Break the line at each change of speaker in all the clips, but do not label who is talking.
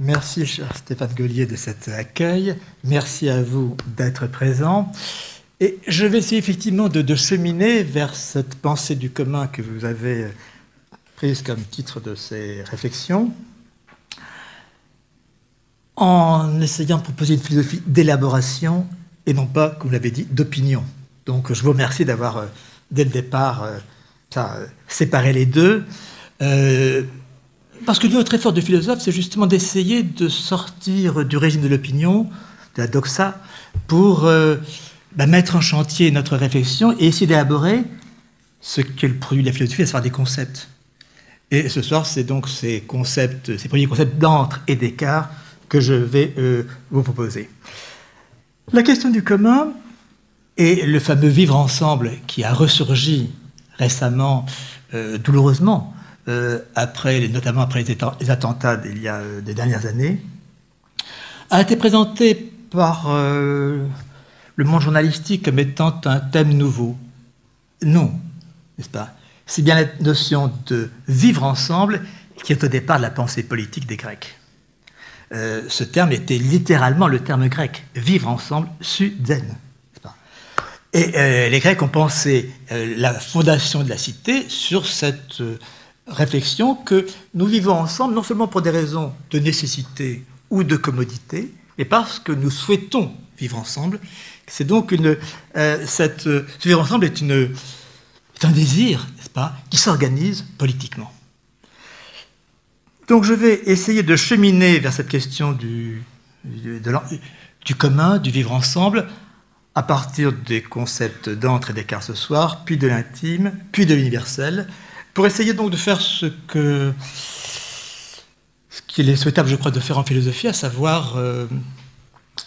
Merci, cher Stéphane Gaulier, de cet accueil. Merci à vous d'être présent. Et je vais essayer effectivement de, cheminer vers cette pensée du commun que vous avez prise comme titre de ces réflexions, en essayant de proposer une philosophie d'élaboration et non pas, comme vous l'avez dit, d'opinion. Donc je vous remercie d'avoir, dès le départ, ça, séparé les deux. Euh, parce que notre effort de philosophe, c'est justement d'essayer de sortir du régime de l'opinion, de la doxa, pour euh, bah, mettre en chantier notre réflexion et essayer d'élaborer ce qu'est le produit de la philosophie, à savoir des concepts. Et ce soir, c'est donc ces concepts, ces premiers concepts d'entre et d'écart que je vais euh, vous proposer. La question du commun et le fameux vivre ensemble qui a ressurgi récemment, euh, douloureusement, euh, après, notamment après les, attentats d'il y a euh, des dernières années, a été présenté par euh, le monde journalistique comme étant un thème nouveau. Non, n'est-ce pas? C'est bien la notion de vivre ensemble qui est au départ de la pensée politique des Grecs. ce terme était littéralement le terme grec, vivre ensemble, suden. Et les Grecs ont pensé la fondation de la cité sur cette réflexion que nous vivons ensemble non seulement pour des raisons de nécessité ou de commodité, mais parce que nous souhaitons vivre ensemble. C'est donc une, euh, cette, ce vivre ensemble est, une, est un désir, n'est-ce pas, qui s'organise politiquement. Donc je vais essayer de cheminer vers cette question du, du commun, du vivre ensemble, à partir des concepts d'entre et d'écart ce soir, puis de l'intime, puis de l'universel, pour essayer donc de faire ce que ce qu'il est souhaitable, je crois, de faire en philosophie, à savoir euh,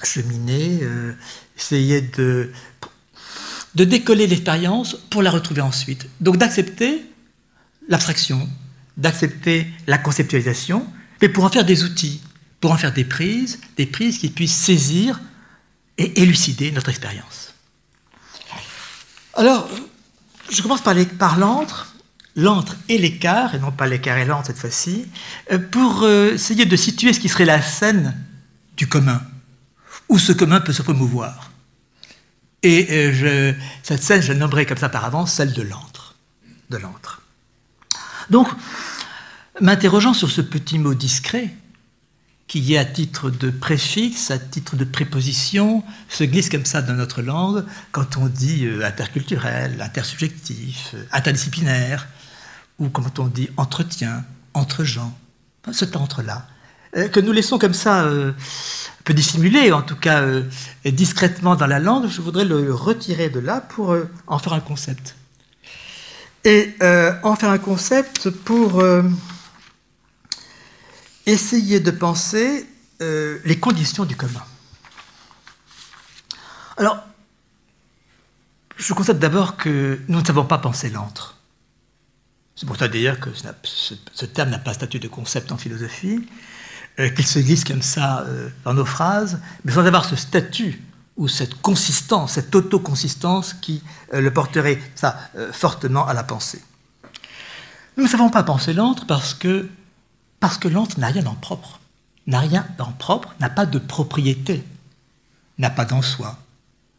cheminer, euh, essayer de, de décoller l'expérience pour la retrouver ensuite. Donc d'accepter l'abstraction, d'accepter la conceptualisation, mais pour en faire des outils, pour en faire des prises, des prises qui puissent saisir et élucider notre expérience. Alors, je commence par, par l'antre, l'antre et l'écart, et non pas l'écart et l'antre cette fois-ci, euh, pour euh, essayer de situer ce qui serait la scène du commun, où ce commun peut se promouvoir. Et euh, je, cette scène, je nommerai comme ça par avance, celle de l'antre. De l'antre. Donc, m'interrogeant sur ce petit mot discret, qui est à titre de préfixe, à titre de préposition, se glisse comme ça dans notre langue quand on dit interculturel, intersubjectif, interdisciplinaire, ou comme on dit, entretien, entre gens, cet entre-là, euh, que nous laissons comme ça euh, un peu dissimulé, en tout cas euh, discrètement dans la langue, je voudrais le retirer de là pour en faire un concept. Et en faire un concept pour essayer de penser les conditions du commun. Alors, je constate d'abord que nous ne savons pas penser l'entre. C'est pour ça d'ailleurs que ce, terme n'a pas statut de concept en philosophie, euh, qu'il se glisse comme ça euh, dans nos phrases, mais sans avoir ce statut ou cette consistance, cette autoconsistance qui euh, le porterait ça fortement à la pensée. Nous ne savons pas penser l'antre parce que, parce que l'antre n'a rien en propre, n'a rien en propre, n'a pas de propriété, n'a pas d'en soi,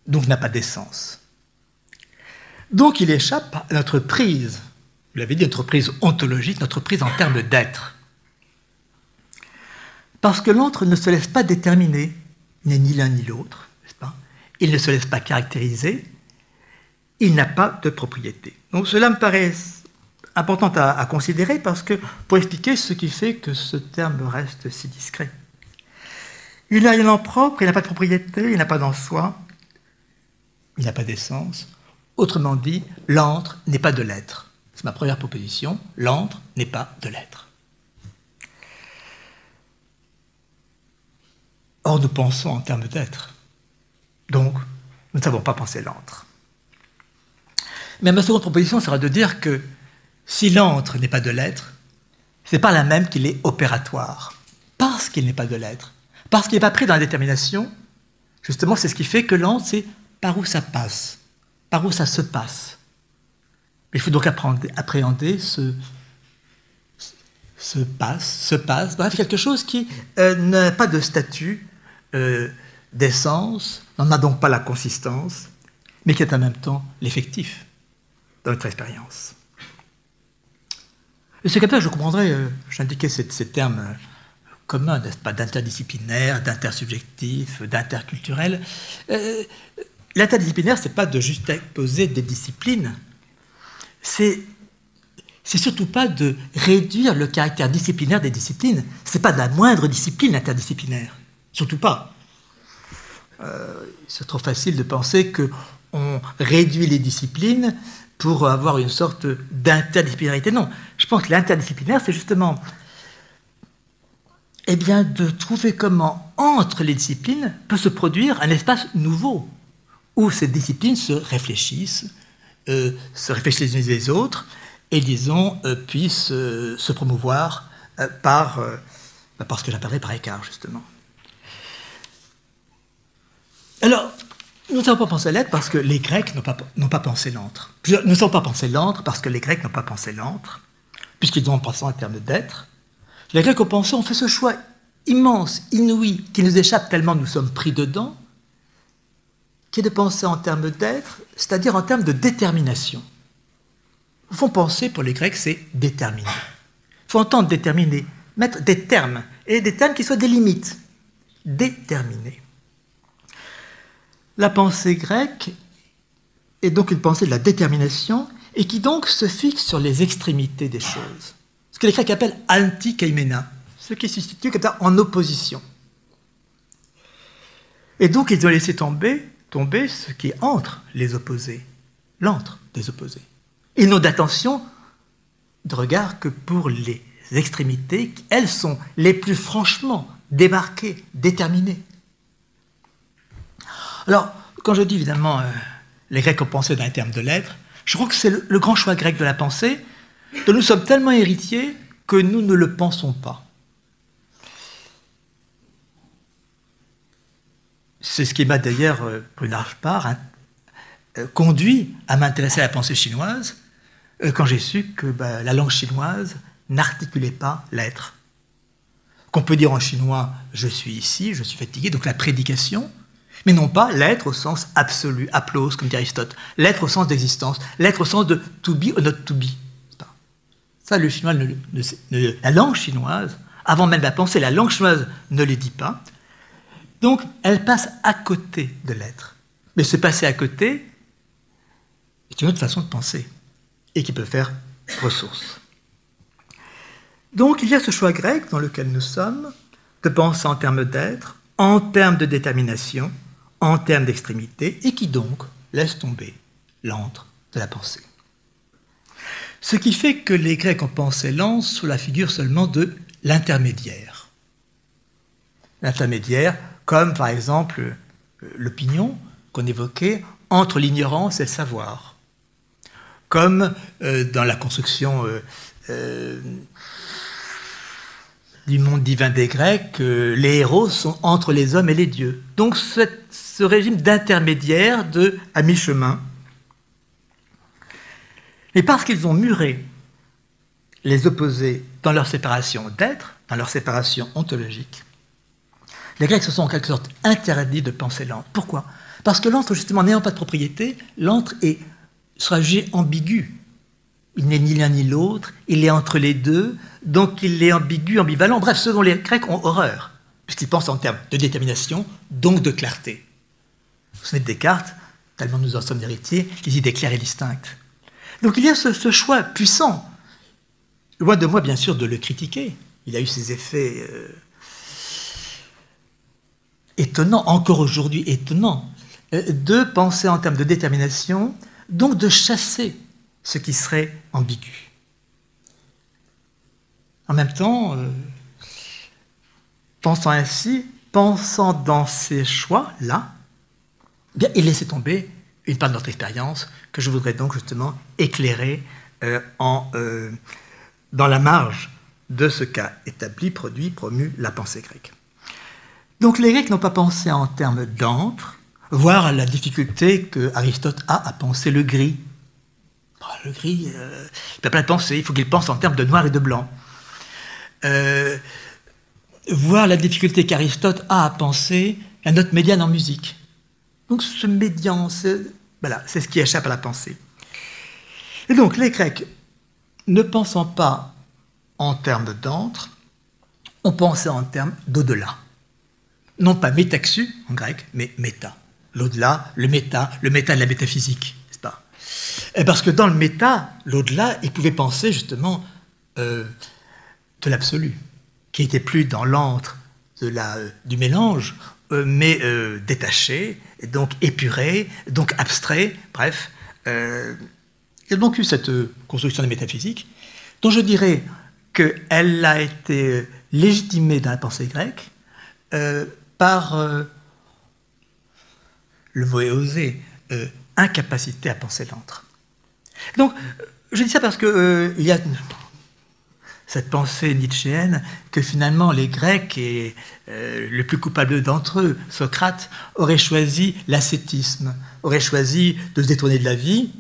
donc n'a pas d'essence. Donc il échappe à notre prise vous l'avez dit, notre prise ontologique, notre prise en termes d'être. Parce que l'autre ne se laisse pas déterminer, n'est ni l'un ni l'autre, n'est-ce pas? Il ne se laisse pas caractériser, il n'a pas de propriété. Donc cela me paraît important à, considérer parce que pour expliquer ce qui fait que ce terme reste si discret. Il n'a rien en propre, il n'a pas de propriété, il n'a pas d'en soi, il n'a pas d'essence. Autrement dit, l'antre n'est pas de l'être ma première proposition, l'antre n'est pas de l'être. Or, nous pensons en termes d'être. Donc, nous ne savons pas penser l'antre. Mais ma seconde proposition sera de dire que si l'antre n'est pas de l'être, c'est pas la même qu'il est opératoire. Parce qu'il n'est pas de l'être, parce qu'il n'est pas pris dans la détermination, justement, c'est ce qui fait que l'antre, c'est par où ça passe, par où ça se passe il faut donc appréhender ce, se passe, se passe, bref, quelque chose qui euh, n'a pas de statut euh, d'essence, n'en a donc pas la consistance, mais qui est en même temps l'effectif dans notre expérience. Et ça que je comprendrais, euh, j'indiquais ces, ces, termes euh, communs, n'est-ce pas, d'interdisciplinaire, d'intersubjectif, d'interculturel. L'interdisciplinaire, ce n'est pas de juste poser des disciplines, c'est c'est surtout pas de réduire le caractère disciplinaire des disciplines. Ce n'est pas de la moindre discipline interdisciplinaire. Surtout pas. Euh, c'est trop facile de penser qu'on réduit les disciplines pour avoir une sorte d'interdisciplinarité. Non, je pense que l'interdisciplinaire, c'est justement eh bien, de trouver comment, entre les disciplines, peut se produire un espace nouveau, où ces disciplines se réfléchissent, se réfléchissent les unes les autres, et disons, euh, puissent euh, se promouvoir euh, par, bah, par ce que j'appellerais par écart, justement. Alors, nous ne savons pas penser l'être parce que les Grecs n'ont pas, pensé l'antre. Nous ne savons pas penser l'antre parce que les Grecs n'ont pas pensé l'antre, puisqu'ils ont pensé en termes d'être. Les Grecs ont pensé, ont fait ce choix immense, inouï, qui nous échappe tellement nous sommes pris dedans, qui est de penser en termes d'être, c'est-à-dire en termes de détermination. Au fond, penser pour les Grecs, c'est déterminer. Il faut entendre déterminer, mettre des termes, et des termes qui soient des limites. Déterminer. La pensée grecque est donc une pensée de la détermination et qui donc se fixe sur les extrémités des choses. Ce que les Grecs appellent antikaimena, ce qui se situe comme ça en opposition. Et donc ils ont laissé tomber, tomber ce qui est entre les opposés, l'entre des opposés. Ils n'ont d'attention de regard que pour les extrémités, elles sont les plus franchement démarquées, déterminées. Alors, quand je dis évidemment euh, les Grecs ont pensé dans les termes de l'être, je crois que c'est le, le, grand choix grec de la pensée, dont nous sommes tellement héritiers que nous ne le pensons pas. C'est ce qui m'a d'ailleurs, euh, pour une large part, hein, euh, conduit à m'intéresser à la pensée chinoise, euh, quand j'ai su que bah, la langue chinoise n'articulait pas l'être. Qu'on peut dire en chinois je suis ici, je suis fatigué, donc la prédication, mais non pas l'être au sens absolu, applause, comme dit Aristote, l'être au sens d'existence, l'être au sens de to be or not to be. Ça, le chinois ne, la langue chinoise, avant même la pensée, la langue chinoise ne le dit pas. Donc, elle passe à côté de l'être. Mais se passer à côté est une autre façon de penser et qui peut faire ressource. Donc il y a ce choix grec dans lequel nous sommes, de penser en termes d'être, en termes de détermination, en termes d'extrémité, et qui donc laisse tomber l'antre de la pensée. Ce qui fait que les Grecs ont pensé l'antre sous la figure seulement de l'intermédiaire. L'intermédiaire, comme par exemple l'opinion qu'on évoquait entre l'ignorance et le savoir comme euh, dans la construction euh, euh, du monde divin des Grecs, les héros sont entre les hommes et les dieux. Donc ce régime d'intermédiaire de à mi-chemin. Mais parce qu'ils ont muré les opposés dans leur séparation d'être, dans leur séparation ontologique, les Grecs se sont en quelque sorte interdits de penser l'antre. Pourquoi? Parce que l'antre, justement, n'ayant pas de propriété, l'antre sera jugé ambigu. Il n'est ni l'un ni l'autre, il est entre les deux, donc il est ambigu, ambivalent. Bref, ce dont les Grecs ont horreur, puisqu'ils pensent en termes de détermination, donc de clarté. Vous de Descartes, tellement nous en sommes héritiers, les idées claires et distinctes. Donc il y a ce, choix puissant. Loin de moi, bien sûr, de le critiquer. Il a eu ses effets euh, étonnants, encore aujourd'hui étonnants, euh, de penser en termes de détermination, donc de chasser ce qui serait ambigu. En même temps, euh, pensant ainsi, pensant dans ces choix-là, eh et laisser tomber une part de notre expérience que je voudrais donc justement éclairer euh, en, dans la marge de ce qu'a établi, produit, promu la pensée grecque. Donc les Grecs n'ont pas pensé en termes d'antre, voir la difficulté que Aristote a à penser le gris. Bah, le gris, euh, il peut pas le penser, il faut qu'il pense en termes de noir et de blanc. voir la difficulté qu'Aristote a à penser la note médiane en musique. Donc ce médian, c'est ce qui échappe à la pensée. Et donc les Grecs, ne pensant pas en termes d'antre, ont pensé en termes d'au-delà. Non pas métaxu en grec, mais méta. L'au-delà, le méta, le méta de la métaphysique, n'est-ce pas? Parce que dans le méta, l'au-delà, ils pouvaient penser justement euh, de l'absolu, qui n'était plus dans l'antre euh, du mélange, euh, mais détaché, donc épuré, donc abstrait, bref. il y a donc eu cette construction de métaphysique, dont je dirais qu'elle a été légitimée dans la pensée grecque par le mot est osé, euh, incapacité à penser l'antre. Donc, je dis ça parce qu'il euh, y a cette pensée nietzschéenne que finalement les Grecs, et euh, le plus coupable d'entre eux, Socrate, auraient choisi l'ascétisme, auraient choisi de se détourner de la vie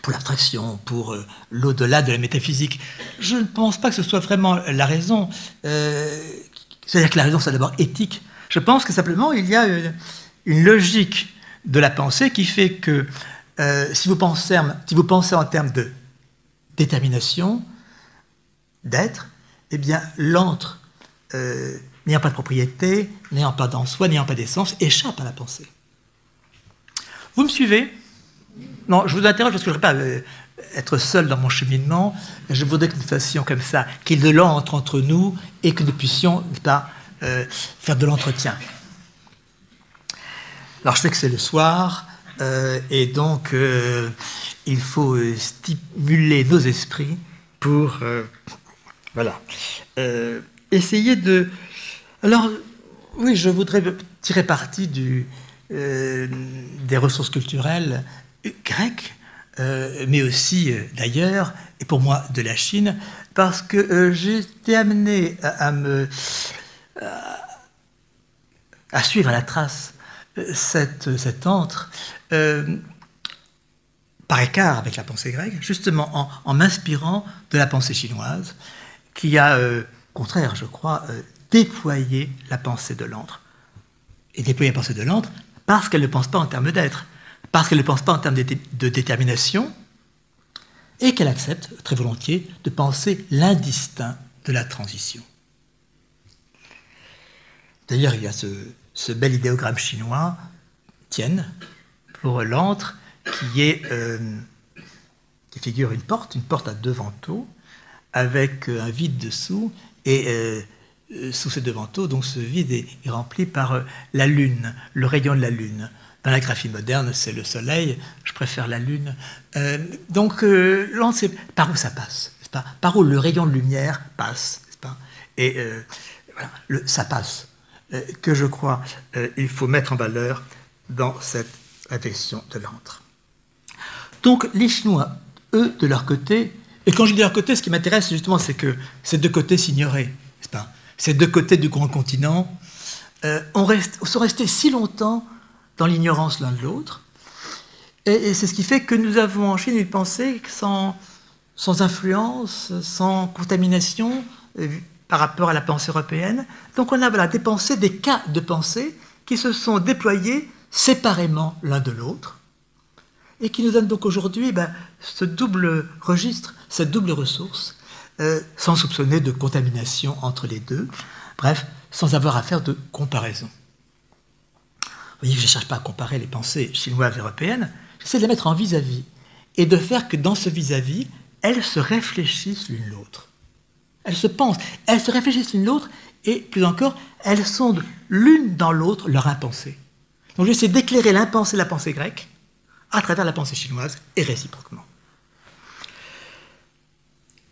pour l'abstraction, pour l'au-delà de la métaphysique. Je ne pense pas que ce soit vraiment la raison. C'est-à-dire que la raison, c'est d'abord éthique. Je pense que simplement, il y a une logique de la pensée qui fait que euh, si, vous pensez, en termes de détermination, d'être, eh bien l'antre, euh, n'ayant pas de propriété, n'ayant pas d'en soi, n'ayant pas d'essence, échappe à la pensée. Vous me suivez? Non, je vous interroge parce que je ne voudrais pas euh, être seul dans mon cheminement. Je voudrais que nous fassions comme ça, qu'il y ait de l'antre entre nous et que nous puissions pas, faire de l'entretien. Alors je sais que c'est le soir, euh, et donc euh, il faut euh, stimuler nos esprits pour voilà, essayer de... Alors oui, je voudrais tirer parti du, des ressources culturelles grecques, mais aussi d'ailleurs, et pour moi de la Chine, parce que été amené à, me... à suivre la trace cette, cet antre euh, par écart avec la pensée grecque, justement en, m'inspirant de la pensée chinoise, qui a, euh, au contraire, je crois, euh, déployé la pensée de l'antre. Et déployé la pensée de l'antre parce qu'elle ne pense pas en termes d'être, parce qu'elle ne pense pas en termes de détermination, et qu'elle accepte très volontiers de penser l'indistinct de la transition. D'ailleurs, il y a ce, bel idéogramme chinois, tienne pour l'antre, qui, euh, figure une porte, une porte à deux vantaux, avec euh, un vide dessous, et euh, sous ces deux vantaux, donc ce vide est, rempli par la lune, le rayon de la lune. Dans la graphie moderne, c'est le soleil, je préfère la lune. donc l'antre, c'est par où ça passe, pas? Par où le rayon de lumière passe, pas? Et voilà, ça passe. Euh, que je crois euh, il faut mettre en valeur dans cette affection de l'antre. Donc les Chinois, eux, de leur côté, et quand je dis de leur côté, ce qui m'intéresse justement, c'est que ces deux côtés s'ignoraient, Ces deux côtés du grand continent euh, sont restés si longtemps dans l'ignorance l'un de l'autre, et, c'est ce qui fait que nous avons en Chine une pensée sans influence, sans contamination, par rapport à la pensée européenne. Donc on a des pensées, des cas de pensée qui se sont déployés séparément l'un de l'autre et qui nous donnent donc aujourd'hui ben, ce double registre, cette double ressource, euh, sans soupçonner de contamination entre les deux, bref, sans avoir à faire de comparaison. Vous voyez je ne cherche pas à comparer les pensées chinoises et européennes, j'essaie de les mettre en vis-à-vis et de faire que dans ce vis-à-vis, -vis, elles se réfléchissent l'une l'autre. Elles se pensent, elles se réfléchissent l'une l'autre, et plus encore, elles sondent l'une dans l'autre leur impensée. Donc j'essaie d'éclairer l'impensée et la pensée grecque à travers la pensée chinoise et réciproquement.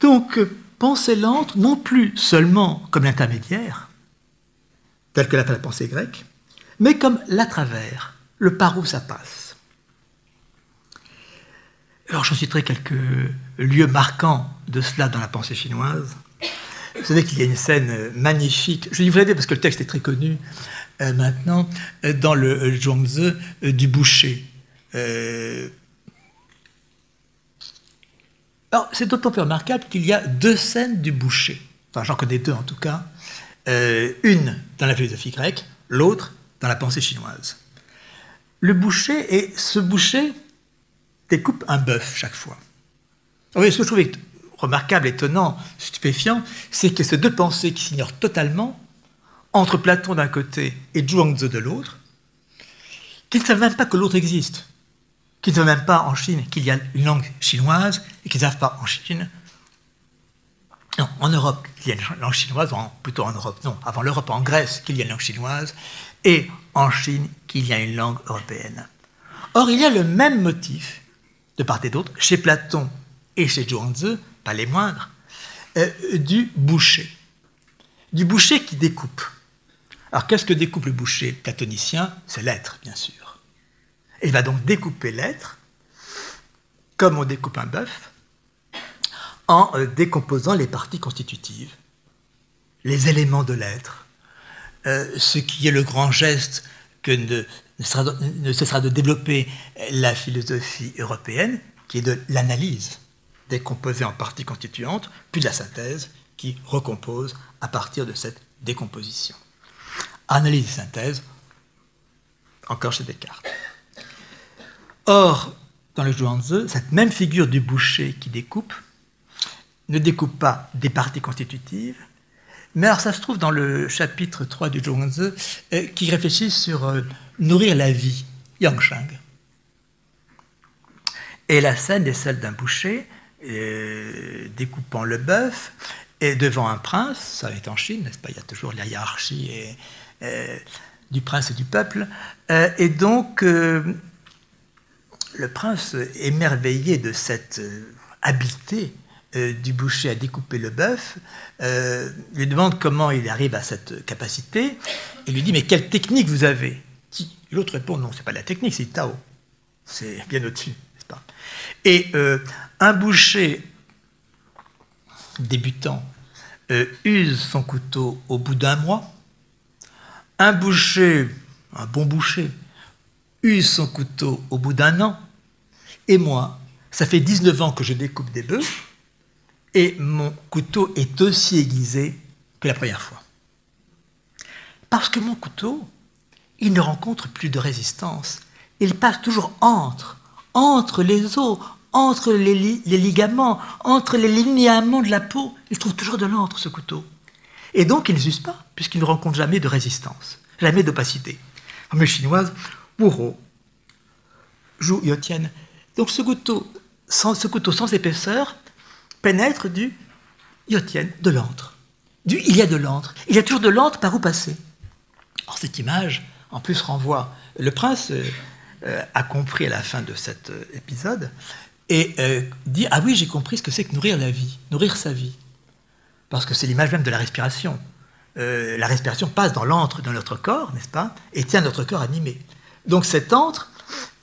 Donc, pensée lente, non plus seulement comme l'intermédiaire, tel que l'a fait la pensée grecque, mais comme la travers, le par où ça passe. Alors, j'en citerai quelques lieux marquants de cela dans la pensée chinoise. Vous savez qu'il y a une scène magnifique, je vais vous l'aider parce que le texte est très connu euh, maintenant, euh, dans le euh, Zhuangzi du boucher. alors, c'est d'autant plus remarquable qu'il y a deux scènes du boucher. enfin j'en connais deux en tout cas, euh, une dans la philosophie grecque, l'autre dans la pensée chinoise. Le boucher, et ce boucher découpe un bœuf chaque fois. Oui, ce que je trouve remarquable, étonnant, stupéfiant, c'est que ces deux pensées qui s'ignorent totalement, entre Platon d'un côté et Zhuangzi de l'autre, qu'ils ne savent même pas que l'autre existe, qu'ils ne savent même pas en Chine qu'il y a une langue chinoise et qu'ils ne savent pas en Chine, non, en Europe qu'il y a une langue chinoise, plutôt en Europe, non, avant l'Europe, en Grèce qu'il y a une langue chinoise, et en Chine qu'il y a une langue européenne. Or, il y a le même motif, de part et d'autre, chez Platon et chez Zhuangzi, les moindres, euh, du boucher. Du boucher qui découpe. Alors qu'est-ce que découpe le boucher platonicien? C'est l'être, bien sûr. Il va donc découper l'être, comme on découpe un bœuf, en euh, décomposant les parties constitutives, les éléments de l'être, euh, ce qui est le grand geste que ne, ne cessera de développer la philosophie européenne, qui est de l'analyse décomposée en parties constituantes, puis de la synthèse qui recompose à partir de cette décomposition. Analyse et synthèse, encore chez Descartes. Or, dans le Zhuangzi, cette même figure du boucher qui découpe ne découpe pas des parties constitutives, mais alors ça se trouve dans le chapitre 3 du Zhuangzi euh, qui réfléchit sur euh, nourrir la vie, Yangshang. Et la scène est celle d'un boucher euh, découpant le bœuf et devant un prince, ça est en Chine, n'est-ce pas Il y a toujours la hiérarchie du prince et du peuple. et donc, le prince, émerveillé de cette habileté euh, du boucher à découper le bœuf, euh, lui demande comment il arrive à cette capacité, et lui dit Mais quelle technique vous avez? L'autre répond Non, c'est pas la technique, c'est Tao. C'est bien au-dessus, n'est-ce pas? Et euh, un boucher débutant use son couteau au bout d'un mois. Un boucher, un bon boucher, use son couteau au bout d'un an. Et moi, ça fait 19 ans que je découpe des bœufs et mon couteau est aussi aiguisé que la première fois. Parce que mon couteau, il ne rencontre plus de résistance. Il passe toujours entre, entre les os, entre les, ligaments, entre les linéaments de la peau. Il trouve toujours de l'entre, ce couteau. Et donc, il ne s'use pas, puisqu'il ne rencontre jamais de résistance, jamais d'opacité. Les chinoises, Wuro, Zhu Yotian. Donc, ce couteau, sans, ce couteau sans épaisseur, pénètre du yotien, de l'antre. Du il y a de l'antre. Il y a toujours de l'antre par où passer. Or, cette image, en plus, renvoie. Le prince euh, euh, a compris à la fin de cet euh, épisode et dit Ah oui, j'ai compris ce que c'est que nourrir la vie, nourrir sa vie. Parce que c'est l'image même de la respiration. la respiration passe dans l'antre de notre corps, n'est-ce pas Et tient notre corps animé. Donc cet antre,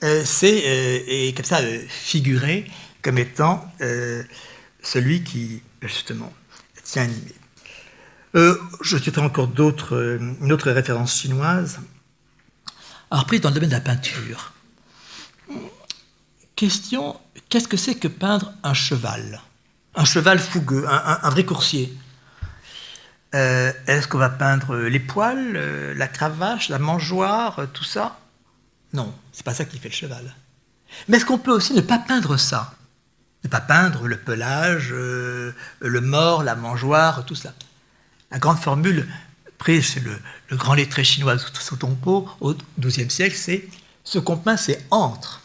c'est comme ça figuré comme étant celui qui, justement, tient animé. Euh, je citerai encore euh, une autre référence chinoise, alors prise dans le domaine de la peinture. Question, qu'est-ce que c'est que peindre un cheval? Un cheval fougueux, un, vrai coursier euh, Est-ce qu'on va peindre les poils, la cravache, la mangeoire, tout ça? Non, c'est pas ça qui fait le cheval. Mais est-ce qu'on peut aussi ne pas peindre ça? Ne pas peindre le pelage, euh, le mort, la mangeoire, tout cela. La grande formule prise chez le, grand lettré chinois Tongpo au XIIe siècle, c'est ce qu'on peint, c'est entre.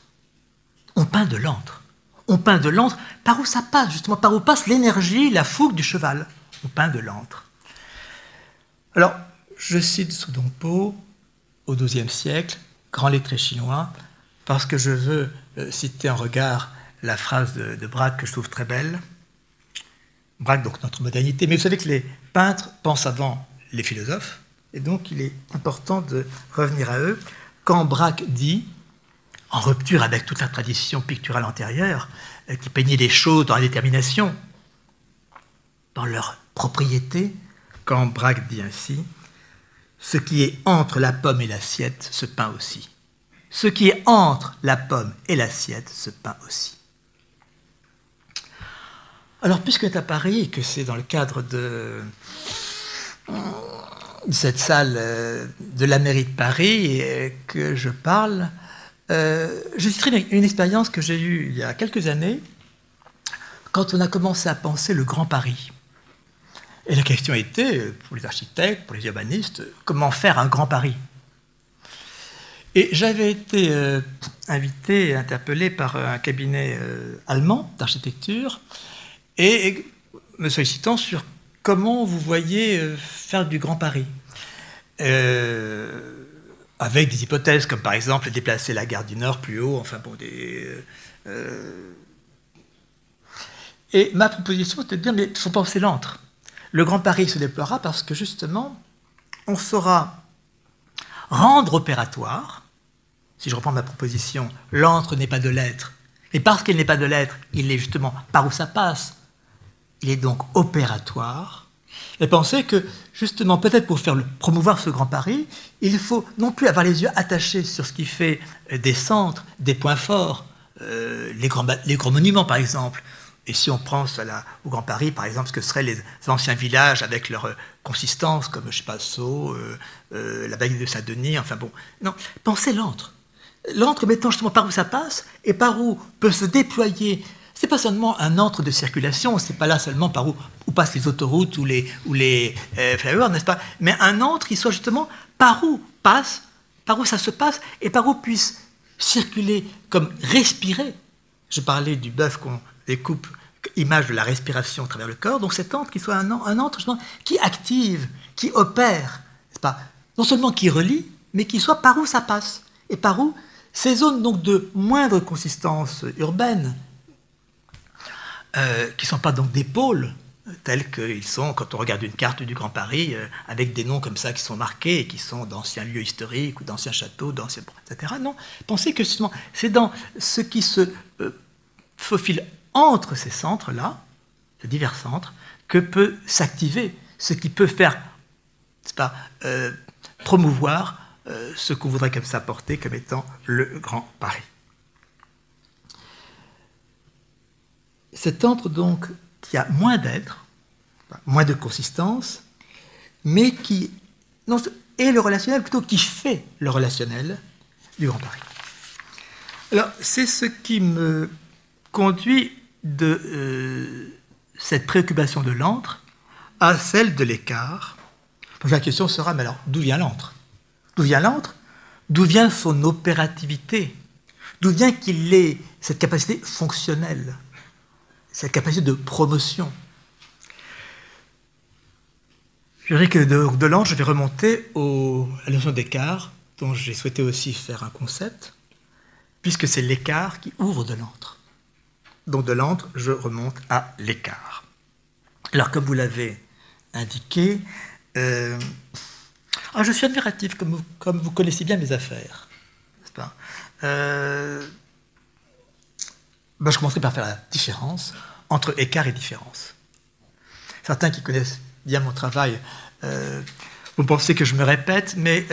On peint de l'antre. On peint de l'antre par où ça passe, justement, par où passe l'énergie, la fougue du cheval. On peint de l'antre. Alors, je cite Sudongpo au XIIe siècle, grand lettré chinois, parce que je veux euh, citer en regard la phrase de, Braque que je trouve très belle. Braque, donc notre modernité. Mais vous savez que les peintres pensent avant les philosophes, et donc il est important de revenir à eux. Quand Braque dit, en rupture avec toute la tradition picturale antérieure, euh, qui peignait les choses dans la détermination, dans leur propriété, quand Braque dit ainsi, ce qui est entre la pomme et l'assiette se peint aussi. Ce qui est entre la pomme et l'assiette se peint aussi. Alors, puisque est à Paris que c'est dans le cadre de cette salle euh, de la mairie de Paris que je parle, euh, je citerai une expérience que j'ai eue il y a quelques années, quand on a commencé à penser le Grand Paris. Et la question était, pour les architectes, pour les urbanistes, comment faire un Grand Paris? Et j'avais été euh, invité, interpellé par un cabinet euh, allemand d'architecture, et me sollicitant sur comment vous voyez faire du Grand Paris. Avec des hypothèses comme par exemple déplacer la gare du Nord plus haut, enfin bon, des, et ma proposition, c'était de dire, mais il faut penser l'antre. Le Grand Paris se déploiera parce que justement, on saura rendre opératoire, si je reprends ma proposition, l'antre n'est pas de l'être, et parce qu'il n'est pas de l'être, il est justement par où ça passe, il est donc opératoire, et penser que justement, peut-être pour faire promouvoir ce Grand Paris, il faut non plus avoir les yeux attachés sur ce qui fait des centres, des points forts, euh, les, grands, monuments par exemple, et si on pense au Grand Paris, par exemple, ce que seraient les anciens villages avec leur euh, consistance, comme, je sais pas, Sceaux, euh, euh, la bague de Saint-Denis, enfin bon. Non, pensez l'antre. L'antre mettant justement par où ça passe et par où peut se déployer. C'est pas seulement un antre de circulation, c'est pas là seulement par où, passent les autoroutes ou les, ou les n'est-ce pas Mais un antre qui soit justement par où passe, par où ça se passe et par où puisse circuler comme respirer. Je parlais du bœuf qu'on découpe image de la respiration à travers le corps, donc cet antre qui soit un, un antre qui active, qui opère, pas non seulement qui relie, mais qui soit par où ça passe, et par où ces zones donc de moindre consistance urbaine, euh, qui ne sont pas donc des pôles, tels qu'ils sont quand on regarde une carte du Grand Paris, euh, avec des noms comme ça qui sont marqués et qui sont d'anciens lieux historiques ou d'anciens châteaux, d'anciens, etc. Non, pensez que c'est dans ce qui se euh, faufile entre ces centres-là, ces divers centres, que peut s'activer ce qui peut faire pas, euh, promouvoir euh, ce qu'on voudrait comme ça porter comme étant le Grand Paris. Cet entre donc qui a moins d'être, moins de consistance, mais qui est le relationnel, plutôt qui fait le relationnel du Grand Paris. Alors, c'est ce qui me conduit de euh, cette préoccupation de l'antre à celle de l'écart. La question sera, mais alors, d'où vient l'antre? D'où vient l'antre? D'où vient son opérativité? D'où vient qu'il ait cette capacité fonctionnelle, cette capacité de promotion Je dirais que de, de je vais remonter à la notion d'écart, dont j'ai souhaité aussi faire un concept, puisque c'est l'écart qui ouvre de l'antre. Donc de l'antre, je remonte à l'écart. Alors comme vous l'avez indiqué, euh, ah, je suis admiratif, comme vous, comme vous, connaissez bien mes affaires. Pas? Euh, ben, je commencerai par faire la différence entre écart et différence. Certains qui connaissent bien mon travail euh, vont penser que je me répète, mais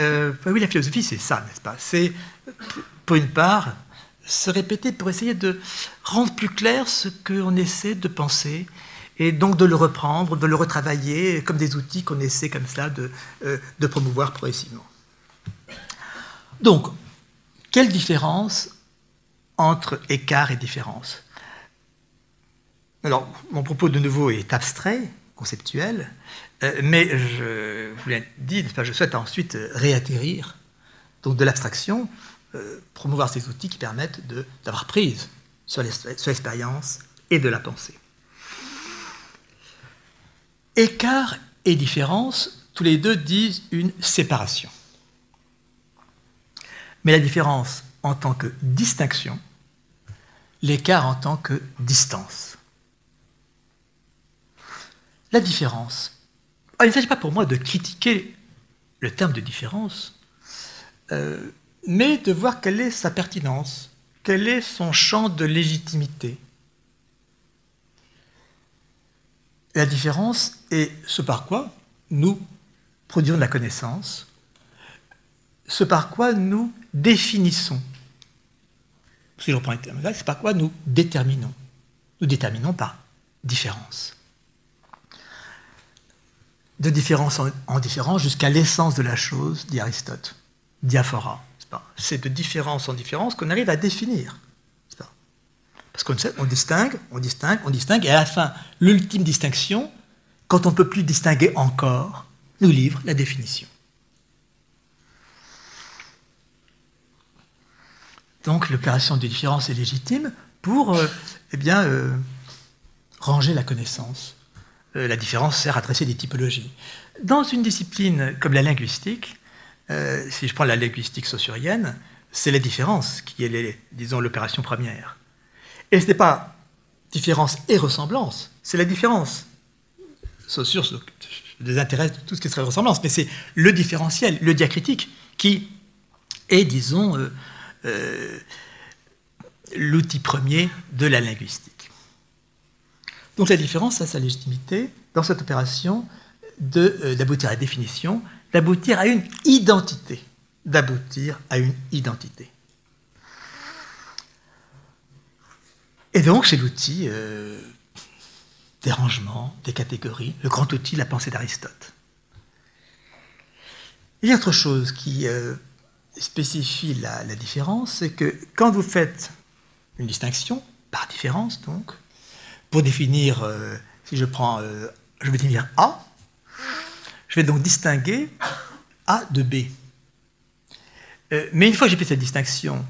oui, la philosophie, c'est ça, n'est-ce pas? C'est, pour une part, se répéter pour essayer de rendre plus clair ce qu'on essaie de penser et donc de le reprendre, de le retravailler comme des outils qu'on essaie comme ça de, euh, de promouvoir progressivement. Donc, quelle différence entre écart et différence Alors, mon propos de nouveau est abstrait, conceptuel, euh, mais je vous l'ai dit, je souhaite ensuite réatterrir donc de l'abstraction euh, promouvoir ces outils qui permettent d'avoir prise sur l'expérience et de la pensée. Écart et différence, tous les deux disent une séparation. Mais la différence en tant que distinction, l'écart en tant que distance. La différence. il ne s'agit pas pour moi de critiquer le terme de différence. Euh, mais de voir quelle est sa pertinence, quel est son champ de légitimité. La différence est ce par quoi nous produisons de la connaissance, ce par quoi nous définissons. Si reprends les termes c'est par quoi nous déterminons. Nous déterminons par différence. De différence en, différence jusqu'à l'essence de la chose, dit Aristote. Diaphora. C'est de différence en différence qu'on arrive à définir. Parce qu'on on distingue, on distingue, on distingue, et à la fin, l'ultime distinction, quand on ne peut plus distinguer encore, nous livre la définition. Donc l'opération de différence est légitime pour euh, eh bien, euh, ranger la connaissance. Euh, la différence sert à dresser des typologies. Dans une discipline comme la linguistique, si je prends la linguistique saussurienne, c'est la différence qui est, disons, l'opération première. Et ce n'est pas différence et ressemblance, c'est la différence. Saussure se désintéresse de tout ce qui serait ressemblance, mais c'est le différentiel, le diacritique, qui est, disons, euh, l'outil premier de la linguistique. Donc la différence a sa légitimité dans cette opération euh, d'aboutir à la définition, d'aboutir à une identité, d'aboutir à une identité. Et donc c'est l'outil euh, des rangements, des catégories, le grand outil de la pensée d'Aristote. Il y a autre chose qui spécifie la, différence, c'est que quand vous faites une distinction, par différence donc, pour définir, euh, si je prends, euh, je vais définir A, je vais donc distinguer A de B. Euh, mais une fois que j'ai fait cette distinction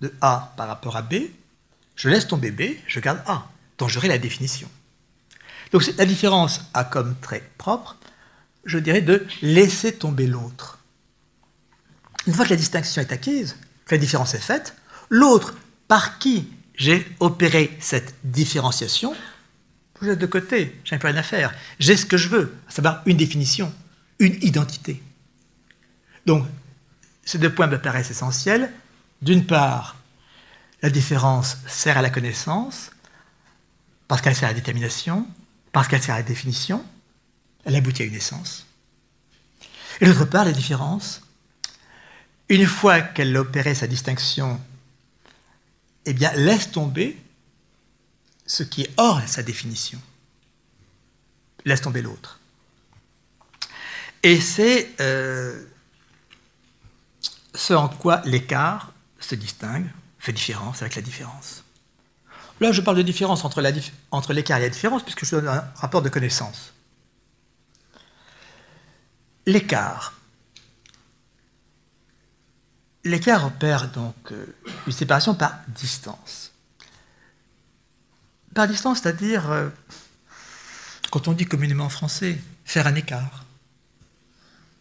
de A par rapport à B, je laisse tomber B, je garde A, donc j'aurai la définition. Donc la différence a comme trait propre, je dirais, de laisser tomber l'autre. Une fois que la distinction est acquise, que la différence est faite, l'autre par qui j'ai opéré cette différenciation, vous êtes de côté, j'ai plus rien à faire. J'ai ce que je veux, à savoir une définition, une identité. Donc, ces deux points me paraissent essentiels. D'une part, la différence sert à la connaissance, parce qu'elle sert à la détermination, parce qu'elle sert à la définition, elle aboutit à une essence. Et d'autre part, la différence une fois qu'elle a opéré sa distinction, eh bien, laisse tomber ce qui est hors sa définition. Laisse tomber l'autre. Et c'est euh, ce en quoi l'écart se distingue, fait différence avec la différence. Là, je parle de différence entre l'écart et la différence, puisque je donne un rapport de connaissance. L'écart L'écart opère donc euh, une séparation par distance. Par distance, c'est-à-dire, euh, quand on dit communément en français, faire un écart.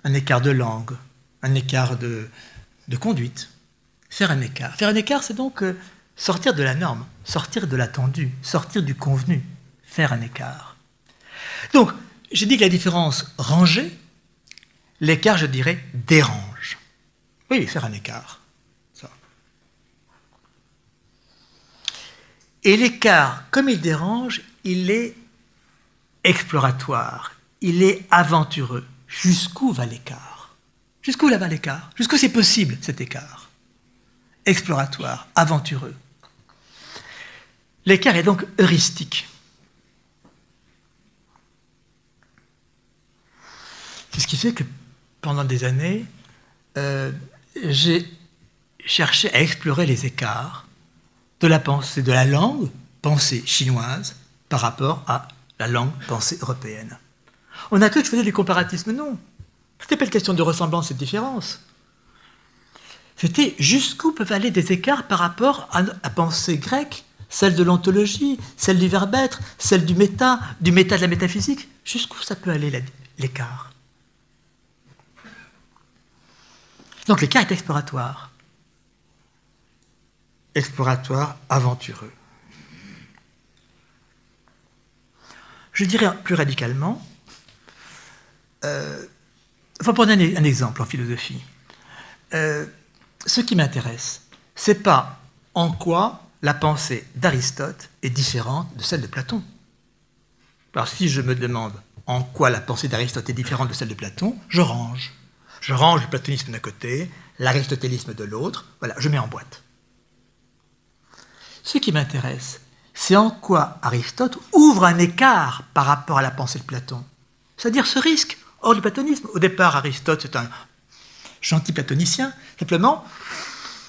Un écart de langue, un écart de, conduite. Faire un écart. Faire un écart, c'est donc euh, sortir de la norme, sortir de l'attendu, sortir du convenu, faire un écart. Donc, j'ai dit que la différence rangeait, l'écart, je dirais, dérange. Oui, faire un écart. Et l'écart, comme il dérange, il est exploratoire, il est aventureux. Jusqu'où va l'écart? Jusqu'où là va l'écart? Jusqu'où c'est possible cet écart? Exploratoire, aventureux. L'écart est donc heuristique. C'est ce qui fait que pendant des années, euh, j'ai cherché à explorer les écarts de la pensée, de la langue pensée chinoise par rapport à la langue pensée européenne. On a cru que je faisais du comparatisme, non. Ce n'était pas une question de ressemblance et de différence. C'était jusqu'où peuvent aller des écarts par rapport à la pensée grecque, celle de l'ontologie, celle du verbe être, celle du méta, du méta de la métaphysique. Jusqu'où ça peut aller l'écart? Donc l'écart est exploratoire. Exploratoire, aventureux. Je dirais plus radicalement, euh, faut prendre un, exemple en philosophie. Euh, ce qui m'intéresse, c'est pas en quoi la pensée d'Aristote est différente de celle de Platon. Alors si je me demande en quoi la pensée d'Aristote est différente de celle de Platon, je range. Je range le platonisme d'un côté, l'aristotélisme de l'autre, voilà, je mets en boîte. Ce qui m'intéresse, c'est en quoi Aristote ouvre un écart par rapport à la pensée de Platon. C'est-à-dire ce risque hors du platonisme. Au départ, Aristote, c'est un gentil platonicien. Simplement,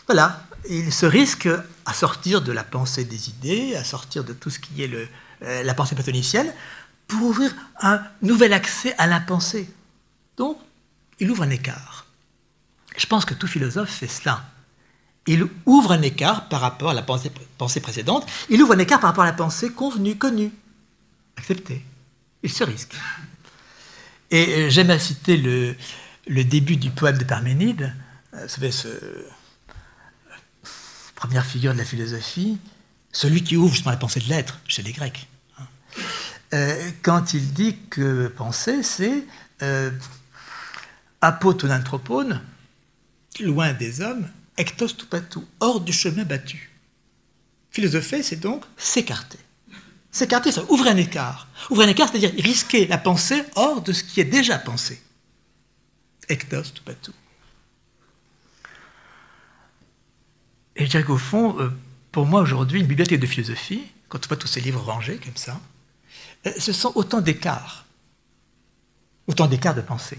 voilà, il se risque à sortir de la pensée des idées, à sortir de tout ce qui est euh, la pensée platonicienne, pour ouvrir un nouvel accès à la pensée. Donc, il ouvre un écart. Je pense que tout philosophe fait cela. Il ouvre un écart par rapport à la pensée, précédente, il ouvre un écart par rapport à la pensée convenue, connue, acceptée. Il se risque. Et euh, j'aime à citer le, début du poème de Parménide, euh, vous savez, ce, première figure de la philosophie, celui qui ouvre justement la pensée de l'être chez les Grecs. Hein. Euh, quand il dit que penser, c'est euh, apotonanthropone, loin des hommes, ectos tupatou, hors du chemin battu. Philosopher, c'est donc s'écarter. S'écarter, ça ouvre un écart. Ouvrir un écart, c'est-à-dire risquer la pensée hors de ce qui est déjà pensé. Ectos tupatou. Et je dirais qu'au fond, euh, pour moi aujourd'hui, une bibliothèque de philosophie, quand on voit tous ces livres rangés comme ça, euh, ce sont autant d'écarts, autant d'écarts de pensée.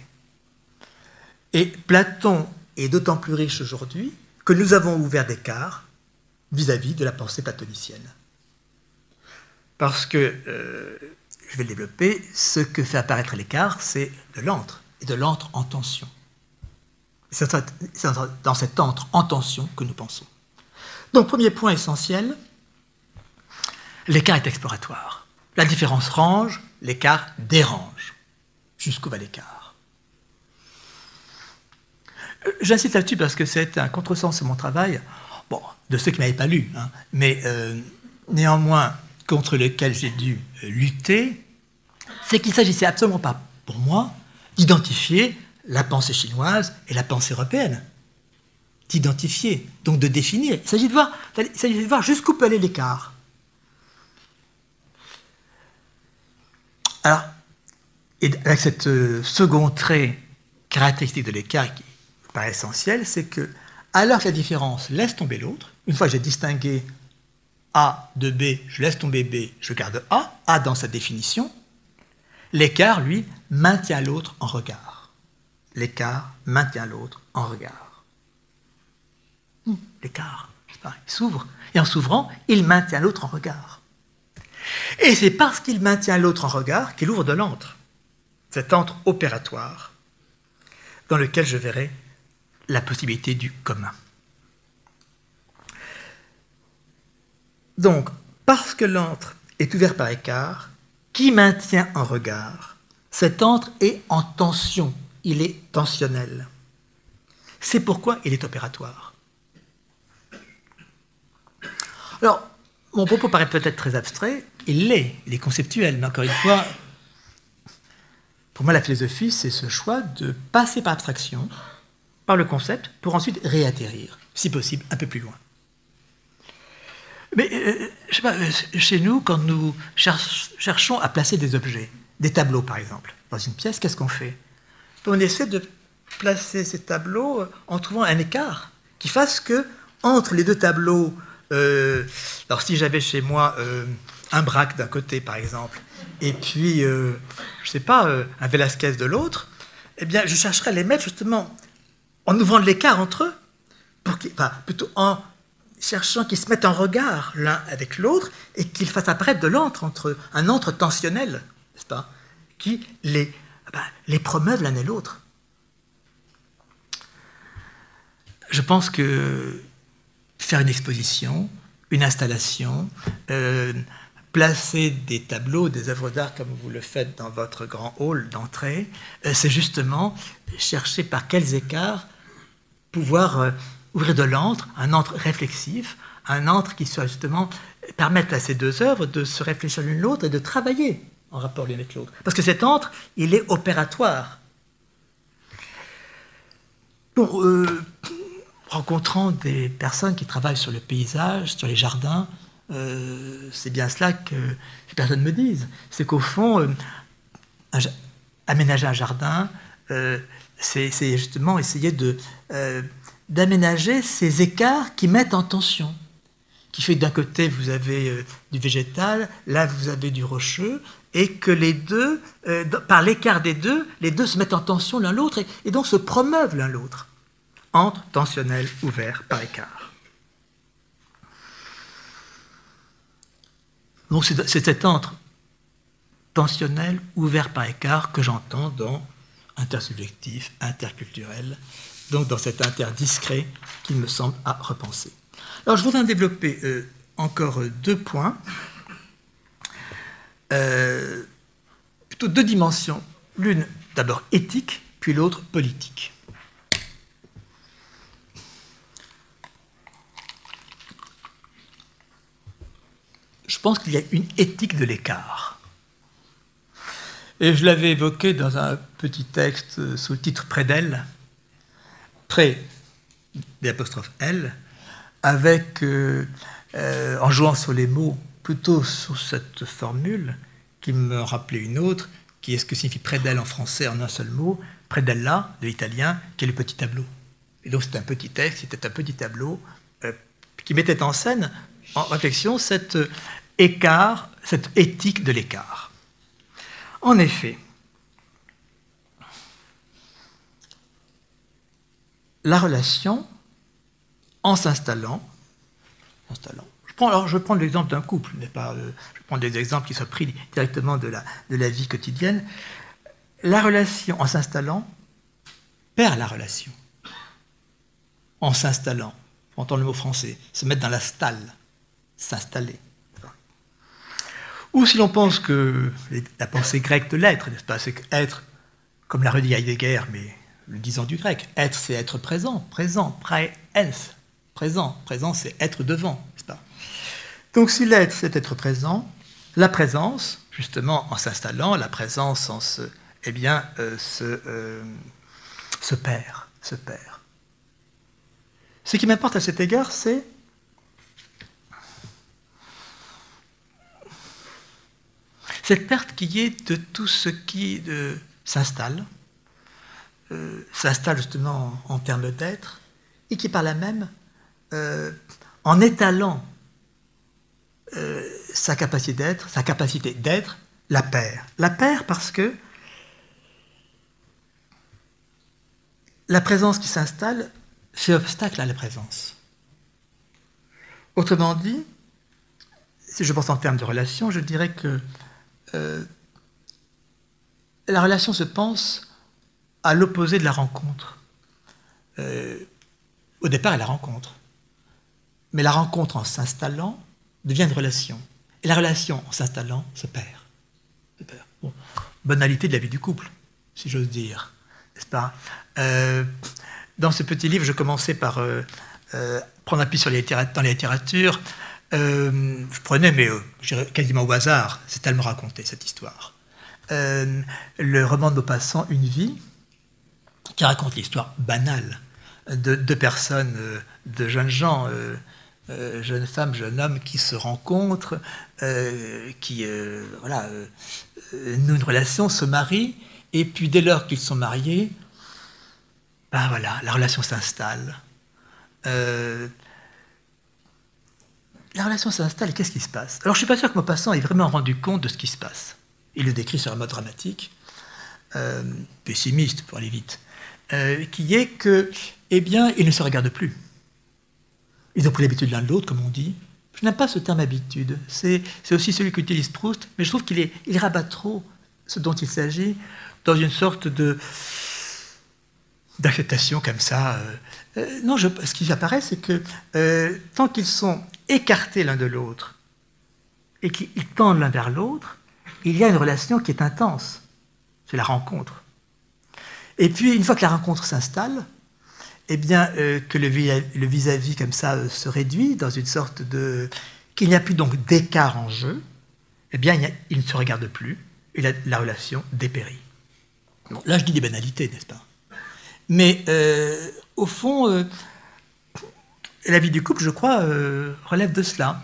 Et Platon est d'autant plus riche aujourd'hui que nous avons ouvert d'écarts vis-à-vis de la pensée platonicienne. Parce que, euh, je vais le développer, ce que fait apparaître l'écart, c'est de l'antre, et de l'antre en tension. C'est dans cet antre en tension que nous pensons. Donc, premier point essentiel, l'écart est exploratoire. La différence range, l'écart dérange. Jusqu'où va l'écart J'insiste là-dessus parce que c'est un contresens de mon travail, bon, de ceux qui ne m'avaient pas lu, hein, mais euh, néanmoins contre lequel j'ai dû euh, lutter, c'est qu'il s'agissait absolument pas pour moi d'identifier la pensée chinoise et la pensée européenne d'identifier, donc de définir. Il s'agit de voir, voir jusqu'où peut aller l'écart. Alors, et avec cette euh, second trait caractéristique de l'écart qui paraît essentiel, c'est que, alors que la différence laisse tomber l'autre, une fois que j'ai distingué A de B, je laisse tomber B, je garde A, A dans sa définition, l'écart, lui, maintient l'autre en regard. L'écart maintient l'autre en regard l'écart. Il s'ouvre. Et en s'ouvrant, il maintient l'autre en regard. Et c'est parce qu'il maintient l'autre en regard qu'il ouvre de l'antre. Cet antre opératoire dans lequel je verrai la possibilité du commun. Donc, parce que l'antre est ouvert par écart, qui maintient en regard, cet antre est en tension, il est tensionnel. C'est pourquoi il est opératoire. Alors, mon propos paraît peut-être très abstrait, il l'est, il est conceptuel, mais encore une fois, pour moi, la philosophie, c'est ce choix de passer par abstraction, par le concept, pour ensuite réatterrir, si possible, un peu plus loin. Mais, euh, je sais pas, euh, chez nous, quand nous cherchons à placer des objets, des tableaux par exemple, dans une pièce, qu'est-ce qu'on fait? On essaie de placer ces tableaux en trouvant un écart qui fasse que, entre les deux tableaux, euh, alors si j'avais chez moi euh, un Braque d'un côté, par exemple, et puis, euh, je sais pas, un Velasquez de l'autre, eh bien, je chercherais à les mettre justement en ouvrant l'écart entre eux, plutôt en cherchant qu'ils se mettent en regard l'un avec l'autre et qu'ils fassent apparaître de l'antre entre eux, un entre tensionnel, n'est-ce pas, qui les, eh ben, les promeuve l'un et l'autre. Je pense que faire une exposition, une installation, euh, placer des tableaux, des œuvres d'art comme vous le faites dans votre grand hall d'entrée, euh, c'est justement chercher par quels écarts pouvoir euh, ouvrir de l'antre, un antre réflexif, un antre qui soit justement permettre à ces deux œuvres de se réfléchir l'une l'autre et de travailler en rapport l'une avec l'autre. Parce que cet antre, il est opératoire. Bon, rencontrant des personnes qui travaillent sur le paysage, sur les jardins, euh, c'est bien cela que les personnes me disent. C'est qu'au fond, euh, aménager un jardin, euh, c'est justement essayer de d'aménager ces écarts qui mettent en tension, qui fait que d'un côté vous avez euh, du végétal, là vous avez du rocheux, et que les deux, euh, par l'écart des deux, les deux se mettent en tension l'un l'autre et, donc se promeuvent l'un l'autre. Entre tensionnel ouvert par écart. Donc c'est cet entre tensionnel ouvert par écart que j'entends dans intersubjectif, interculturel, donc dans cet interdiscret qu'il me semble à repenser. Alors je voudrais développer euh, encore deux points, euh, plutôt deux dimensions, l'une d'abord éthique, puis l'autre politique. Je pense qu'il y a une éthique de l'écart. Et je l'avais évoqué dans un petit texte sous le titre Près d'elle, près des apostrophes L, avec, euh, euh, en jouant sur les mots, plutôt sur cette formule qui me rappelait une autre, qui est ce que signifie près d'elle en français en un seul mot, près d'elle là, de l'italien, qui est le petit tableau. Et donc c'est un petit texte, c'était un petit tableau euh, qui mettait en scène, en réflexion, cet écart, cette éthique de l'écart. En effet, la relation en s'installant. Je, prends, alors, je prendre l'exemple d'un couple, mais pas, euh, je prends des exemples qui soient pris directement de la, de la vie quotidienne. La relation, en s'installant, perd la relation. En s'installant, pour entendre le mot français, se mettre dans la stalle, s'installer. Ou si l'on pense que la pensée grecque de l'être, n'est-ce pas, c'est être, comme l'a redit Heidegger, mais le disant du grec, être c'est être présent, présent, prae ens, présent. Présent, c'est être devant, n'est-ce pas? Donc si l'être, c'est être présent, la présence, justement, en s'installant, la présence en eh bien, euh, euh, se perd, se perd. Ce qui m'importe à cet égard, c'est cette perte qui est de tout ce qui euh, s'installe, s'installe justement en termes d'être, et qui par là même euh, en étalant euh, sa capacité d'être, sa capacité d'être, la paire. La paire parce que la présence qui s'installe fait obstacle à la présence. Autrement dit, si je pense en termes de relation, je dirais que euh, la relation se pense à l'opposé de la rencontre. au départ, elle la rencontre. Mais la rencontre en s'installant devient une relation. Et la relation en s'installant se perd. Banalité de la vie du couple, si j'ose dire. N'est-ce pas? Euh, Dans ce petit livre, je commençais par euh, euh, prendre appui sur les dans les littératures. je prenais, mais quasiment au hasard, c'est elle me raconter cette histoire. le roman de Maupassant, Une vie, qui raconte l'histoire banale de deux personnes, de jeunes gens euh, jeunes femmes, jeunes hommes qui se rencontrent, euh, qui euh, voilà, nouent une relation, se marient, et puis dès lors qu'ils sont mariés, ben voilà, la relation s'installe. La relation s'installe qu'est-ce qui se passe? Alors je ne suis pas sûr que Maupassant ait vraiment rendu compte de ce qui se passe. Il le décrit sur un mode dramatique, pessimiste pour aller vite, qui est que, eh bien, il ne se regarde plus. Ils ont pris l'habitude l'un de l'autre, comme on dit. Je n'aime pas ce terme habitude. C'est aussi celui qu'utilise Proust, mais je trouve qu'il il rabat trop ce dont il s'agit dans une sorte de d'acceptation comme ça. Euh, euh, non, ce qui apparaît, c'est que euh, tant qu'ils sont écartés l'un de l'autre et qu'ils tendent l'un vers l'autre, il y a une relation qui est intense. C'est la rencontre. Et puis, une fois que la rencontre s'installe, eh bien, que le vis-à-vis comme ça se réduit dans une sorte de... qu'il n'y a plus donc d'écart en jeu, eh bien, il, ne se regarde plus et la, relation dépérit. là, je dis des banalités, n'est-ce pas? Mais euh, au fond, la vie du couple, je crois, relève de cela.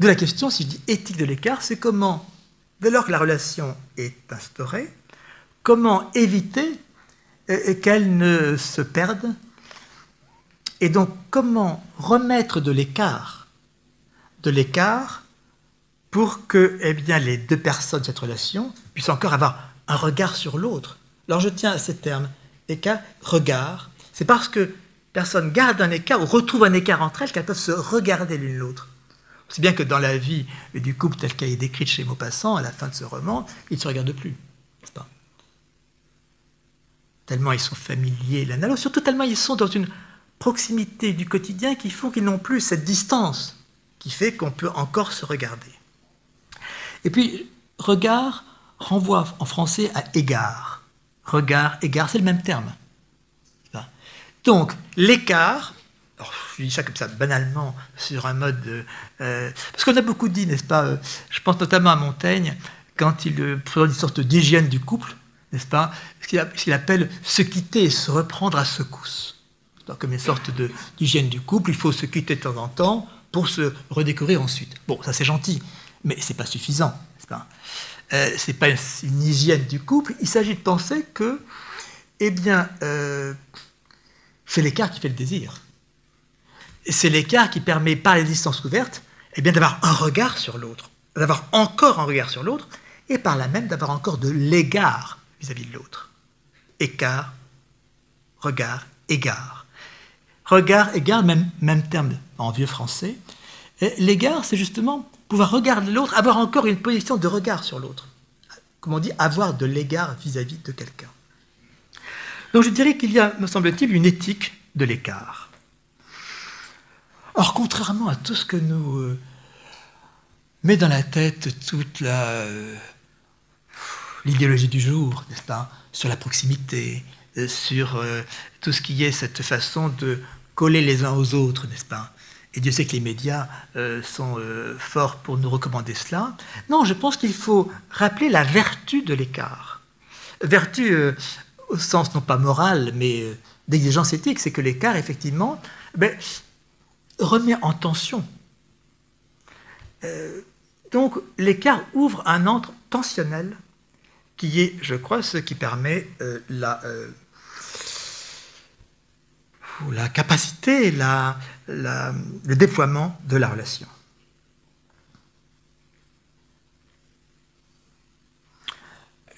De la question, si je dis éthique de l'écart, c'est comment, dès lors que la relation est instaurée, comment éviter qu'elle ne se perde et donc, comment remettre de l'écart de l'écart pour que eh bien, les deux personnes de cette relation puissent encore avoir un regard sur l'autre. Alors je tiens à ces termes, écart, regard. C'est parce que personne garde un écart ou retrouve un écart entre elles qu'elles peuvent se regarder l'une l'autre. C'est bien que dans la vie du couple tel qu'elle est décrite chez Maupassant, à la fin de ce roman, ils ne se regardent plus. Pas? Tellement ils sont familiers l'un surtout tellement ils sont dans une proximité du quotidien qui font qu'ils n'ont plus cette distance qui fait qu'on peut encore se regarder. Et puis, regard renvoie en français à égard. Regard, égard, c'est le même terme. Donc, l'écart, je dis ça comme ça banalement sur un mode. Euh, parce qu'on a beaucoup dit, n'est-ce pas euh, Je pense notamment à Montaigne, quand il euh, présente une sorte d'hygiène du couple, n'est-ce pas Ce qu'il appelle se quitter et se reprendre à secousse. Donc, comme une sorte d'hygiène du couple, il faut se quitter de temps en temps pour se redécorer ensuite. Bon, ça c'est gentil, mais c'est pas suffisant, euh, C'est pas une, hygiène du couple. Il s'agit de penser que, eh bien, euh, c'est l'écart qui fait le désir. C'est l'écart qui permet, par les distances ouvertes, eh bien, d'avoir un regard sur l'autre, d'avoir encore un regard sur l'autre, et par là même d'avoir encore de l'égard vis-à-vis de l'autre. Écart, regard, égard. Regard, égard, même, même terme en vieux français. L'égard, c'est justement pouvoir regarder l'autre, avoir encore une position de regard sur l'autre. Comme on dit, avoir de l'égard vis-à-vis de quelqu'un. Donc je dirais qu'il y a, me semble-t-il, une éthique de l'écart. Or, contrairement à tout ce que nous euh, met dans la tête toute euh, l'idéologie du jour, n'est-ce pas, sur la proximité, euh, sur tout ce qui est cette façon de coller les uns aux autres, n'est-ce pas Et Dieu sait que les médias sont forts pour nous recommander cela. Non, je pense qu'il faut rappeler la vertu de l'écart. Vertu au sens non pas moral, mais d'exigence éthique, c'est que l'écart, effectivement, ben, remet en tension. Euh, donc l'écart ouvre un entre tensionnel qui est, je crois, ce qui permet euh, la, euh, la capacité, la, le déploiement de la relation.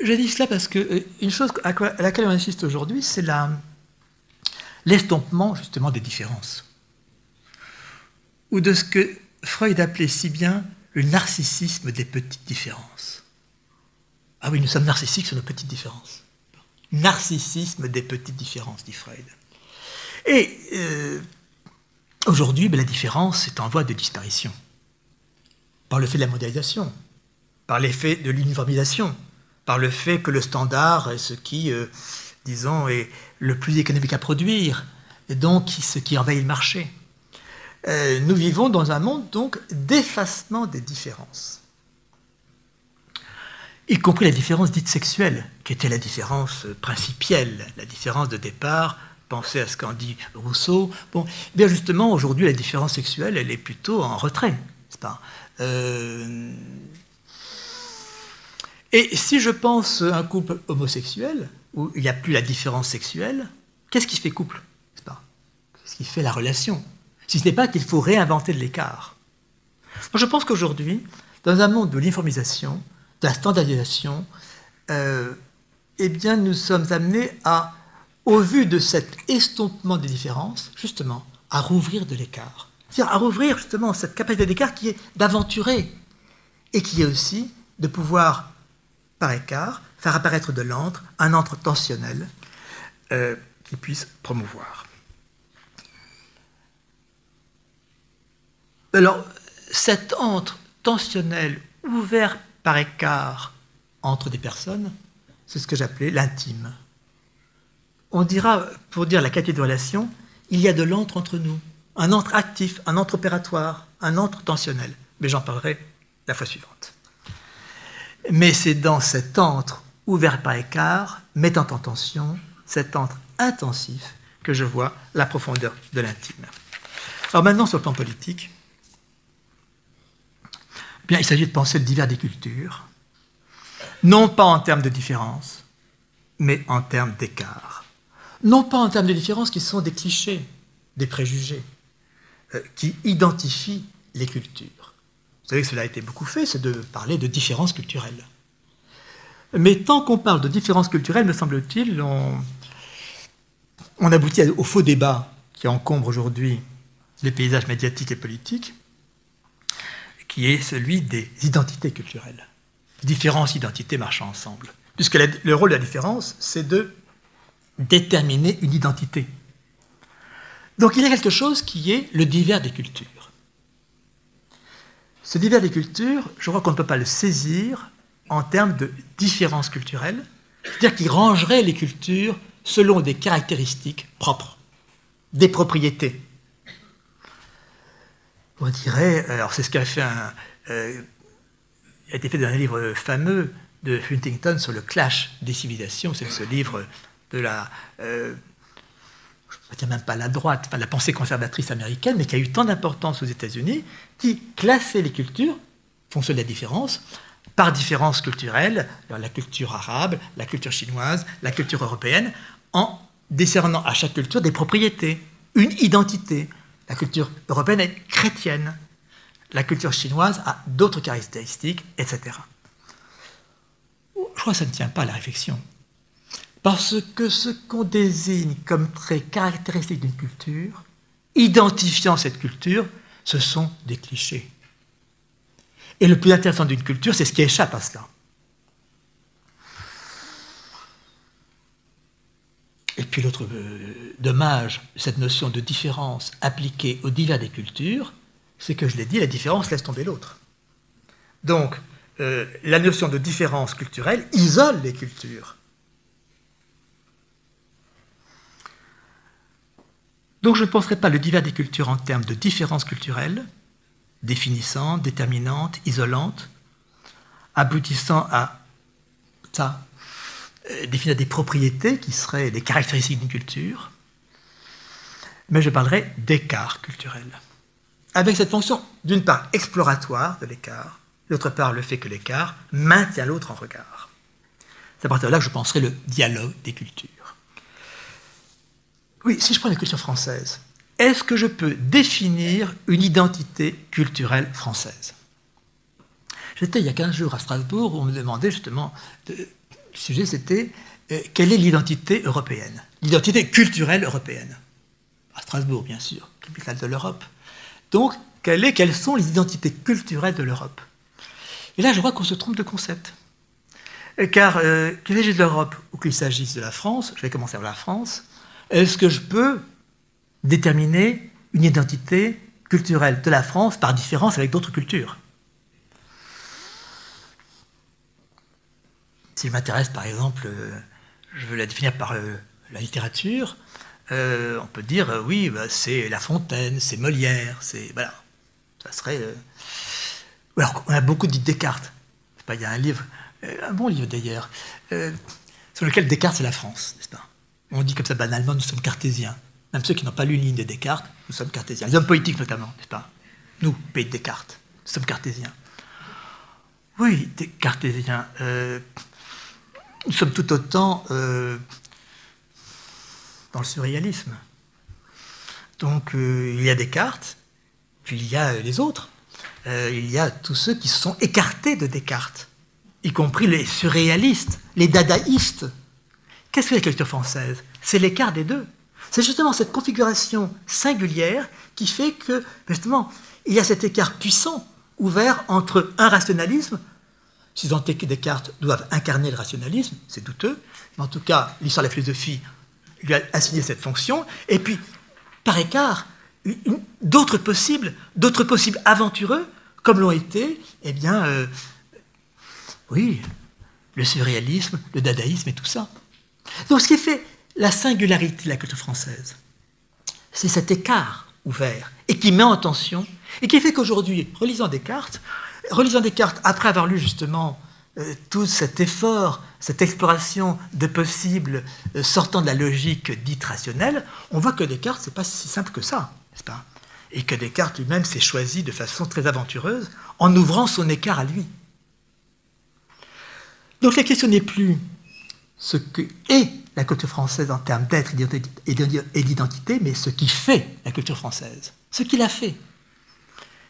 Je dis cela parce que une chose à laquelle on insiste aujourd'hui, c'est l'estompement justement des différences ou de ce que Freud appelait si bien le narcissisme des petites différences. Ah oui, nous sommes narcissiques sur nos petites différences. Narcissisme des petites différences, dit Freud. Et euh, aujourd'hui, ben, la différence est en voie de disparition. Par le fait de la mondialisation, par l'effet de l'uniformisation, par le fait que le standard est ce qui, euh, disons, est le plus économique à produire, et donc ce qui envahit le marché. Euh, nous vivons dans un monde donc d'effacement des différences. Y compris la différence dite sexuelle, qui était la différence principielle, la différence de départ. Pensez à ce qu'en dit Rousseau. Bon, bien justement, aujourd'hui, la différence sexuelle, elle est plutôt en retrait, pas? Euh, Et si je pense à un couple homosexuel, où il n'y a plus la différence sexuelle, qu'est-ce qui fait couple Qu'est-ce qui fait la relation? Si ce n'est pas qu'il faut réinventer de l'écart. je pense qu'aujourd'hui, dans un monde de l'uniformisation, de la standardisation, euh, eh bien, nous sommes amenés à, au vu de cet estompement des différences, justement, à rouvrir de l'écart. C'est-à-dire à rouvrir justement cette capacité d'écart qui est d'aventurer et qui est aussi de pouvoir, par écart, faire apparaître de l'antre, un antre tensionnel euh, qui puisse promouvoir. Alors, cet entre tensionnel ouvert par écart entre des personnes, c'est ce que j'appelais l'intime. On dira, pour dire la qualité de relation, il y a de l'entre entre nous, un entre actif, un entre opératoire, un entre tensionnel. Mais j'en parlerai la fois suivante. Mais c'est dans cet entre ouvert par écart, mettant en tension, cet entre intensif, que je vois la profondeur de l'intime. Alors maintenant, sur le plan politique, Bien, il s'agit de penser le divers des cultures, non pas en termes de différence, mais en termes d'écart. Non pas en termes de différence qui sont des clichés, des préjugés, euh, qui identifient les cultures. vous savez que cela a été beaucoup fait, c'est de parler de différences culturelles. Mais tant qu'on parle de différences culturelles, me semble-t-il, on, aboutit au faux débat qui encombre aujourd'hui les paysages médiatiques et politiques, qui est celui des identités culturelles. Différentes identités marchant ensemble. Puisque le rôle de la différence, c'est de déterminer une identité. Donc il y a quelque chose qui est le divers des cultures. Ce divers des cultures, je crois qu'on ne peut pas le saisir en termes de différences culturelles, c'est-à-dire qu'il rangerait les cultures selon des caractéristiques propres, des propriétés. On dirait, alors c'est ce qu'a euh, a été fait dans un livre fameux de Huntington sur le clash des civilisations, c'est ce livre de la, euh, je ne même pas la droite, la pensée conservatrice américaine, mais qui a eu tant d'importance aux États-Unis, qui classait les cultures, fonction de la différence, par différence culturelle, la culture arabe, la culture chinoise, la culture européenne, en décernant à chaque culture des propriétés, une identité. La culture européenne est chrétienne, la culture chinoise a d'autres caractéristiques, etc. Je crois que ça ne tient pas à la réflexion. Parce que ce qu'on désigne comme trait caractéristique d'une culture, identifiant cette culture, ce sont des clichés. Et le plus intéressant d'une culture, c'est ce qui échappe à cela. Et puis l'autre euh, dommage, cette notion de différence appliquée aux divers des cultures, c'est que je l'ai dit, la différence laisse tomber l'autre. Donc, euh, la notion de différence culturelle isole les cultures. Donc je ne penserai pas le divers des cultures en termes de différence culturelle, définissante, déterminante, isolante, aboutissant à ça, euh, définir des propriétés qui seraient les caractéristiques d'une culture, mais je parlerai d'écart culturel. Avec cette fonction, d'une part, exploratoire de l'écart, d'autre part, le fait que l'écart maintient l'autre en regard. C'est à partir de là que je penserai le dialogue des cultures. Oui, si je prends la culture française, est-ce que je peux définir une identité culturelle française? J'étais il y a 15 jours à Strasbourg où on me demandait justement, le sujet c'était euh, quelle est l'identité européenne? L'identité culturelle européenne. À Strasbourg, bien sûr, capitale de l'Europe. Donc, quelles sont les identités culturelles de l'Europe? Et là, je vois qu'on se trompe de concept. Car euh, qu'il s'agisse de l'Europe ou qu'il s'agisse de la France, je vais commencer par la France, est-ce que je peux déterminer une identité culturelle de la France par différence avec d'autres cultures? S'il m'intéresse, par exemple, euh, je veux la définir par euh, la littérature, euh, on peut dire oui, bah, c'est La Fontaine, c'est Molière, c'est voilà, ça serait. Alors on a beaucoup dit Descartes. il y a un livre, un bon livre d'ailleurs, sur lequel Descartes c'est la France, n'est-ce pas? On dit comme ça banalement, nous sommes cartésiens. Même ceux qui n'ont pas lu une ligne de Descartes, nous sommes cartésiens. Les hommes politiques notamment, n'est-ce pas? Nous, pays de Descartes, nous sommes cartésiens. Oui, des cartésiens. Euh, nous sommes tout autant euh, dans le surréalisme. Donc euh, il y a Descartes, puis il y a les autres. il y a tous ceux qui se sont écartés de Descartes, y compris les surréalistes, les dadaïstes. Qu'est-ce que la culture française C'est l'écart des deux. C'est justement cette configuration singulière qui fait que, justement, il y a cet écart puissant ouvert entre un rationalisme, si tant est que Descartes doivent incarner le rationalisme, c'est douteux, mais en tout cas, l'histoire de la philosophie lui a assigné cette fonction, et puis, par écart, d'autres possibles, d'autres possibles aventureux, comme l'ont été, eh bien, euh, oui, le surréalisme, le dadaïsme et tout ça. Donc, ce qui fait la singularité de la culture française, c'est cet écart ouvert et qui met en tension et qui fait qu'aujourd'hui, relisant Descartes, relisant Descartes après avoir lu justement euh, tout cet effort, cette exploration de possibles euh, sortant de la logique dite rationnelle, on voit que Descartes, c'est pas si simple que ça, n'est-ce pas? Et que Descartes lui-même s'est choisi de façon très aventureuse en ouvrant son écart à lui. Donc la question n'est plus ce que est la culture française en termes d'être et d'identité, mais ce qui fait la culture française, ce qui l'a fait.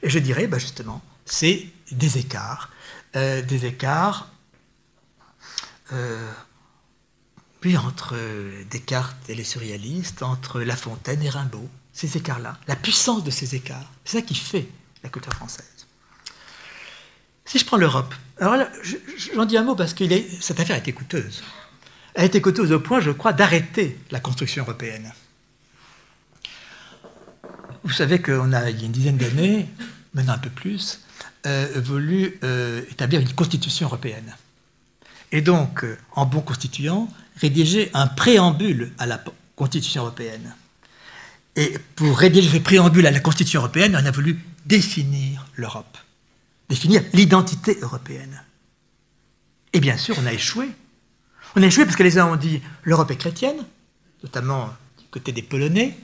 Et je dirais, bah justement, c'est des écarts. des écarts puis entre Descartes et les surréalistes, entre La Fontaine et Rimbaud, ces écarts-là, la puissance de ces écarts, c'est ça qui fait la culture française. Si je prends l'Europe, alors là, j'en dis un mot parce que cette affaire a été coûteuse. A été coûteuse au point, je crois, d'arrêter la construction européenne. Vous savez qu'on a, il y a une dizaine d'années, maintenant un peu plus, euh, voulu euh, établir une constitution européenne. Et donc, euh, en bon constituant, rédiger un préambule à la constitution européenne. Et pour rédiger ce préambule à la constitution européenne, on a voulu définir l'Europe définir l'identité européenne. Et bien sûr, on a échoué. On a échoué parce que les uns ont dit l'Europe est chrétienne, notamment du côté des Polonais.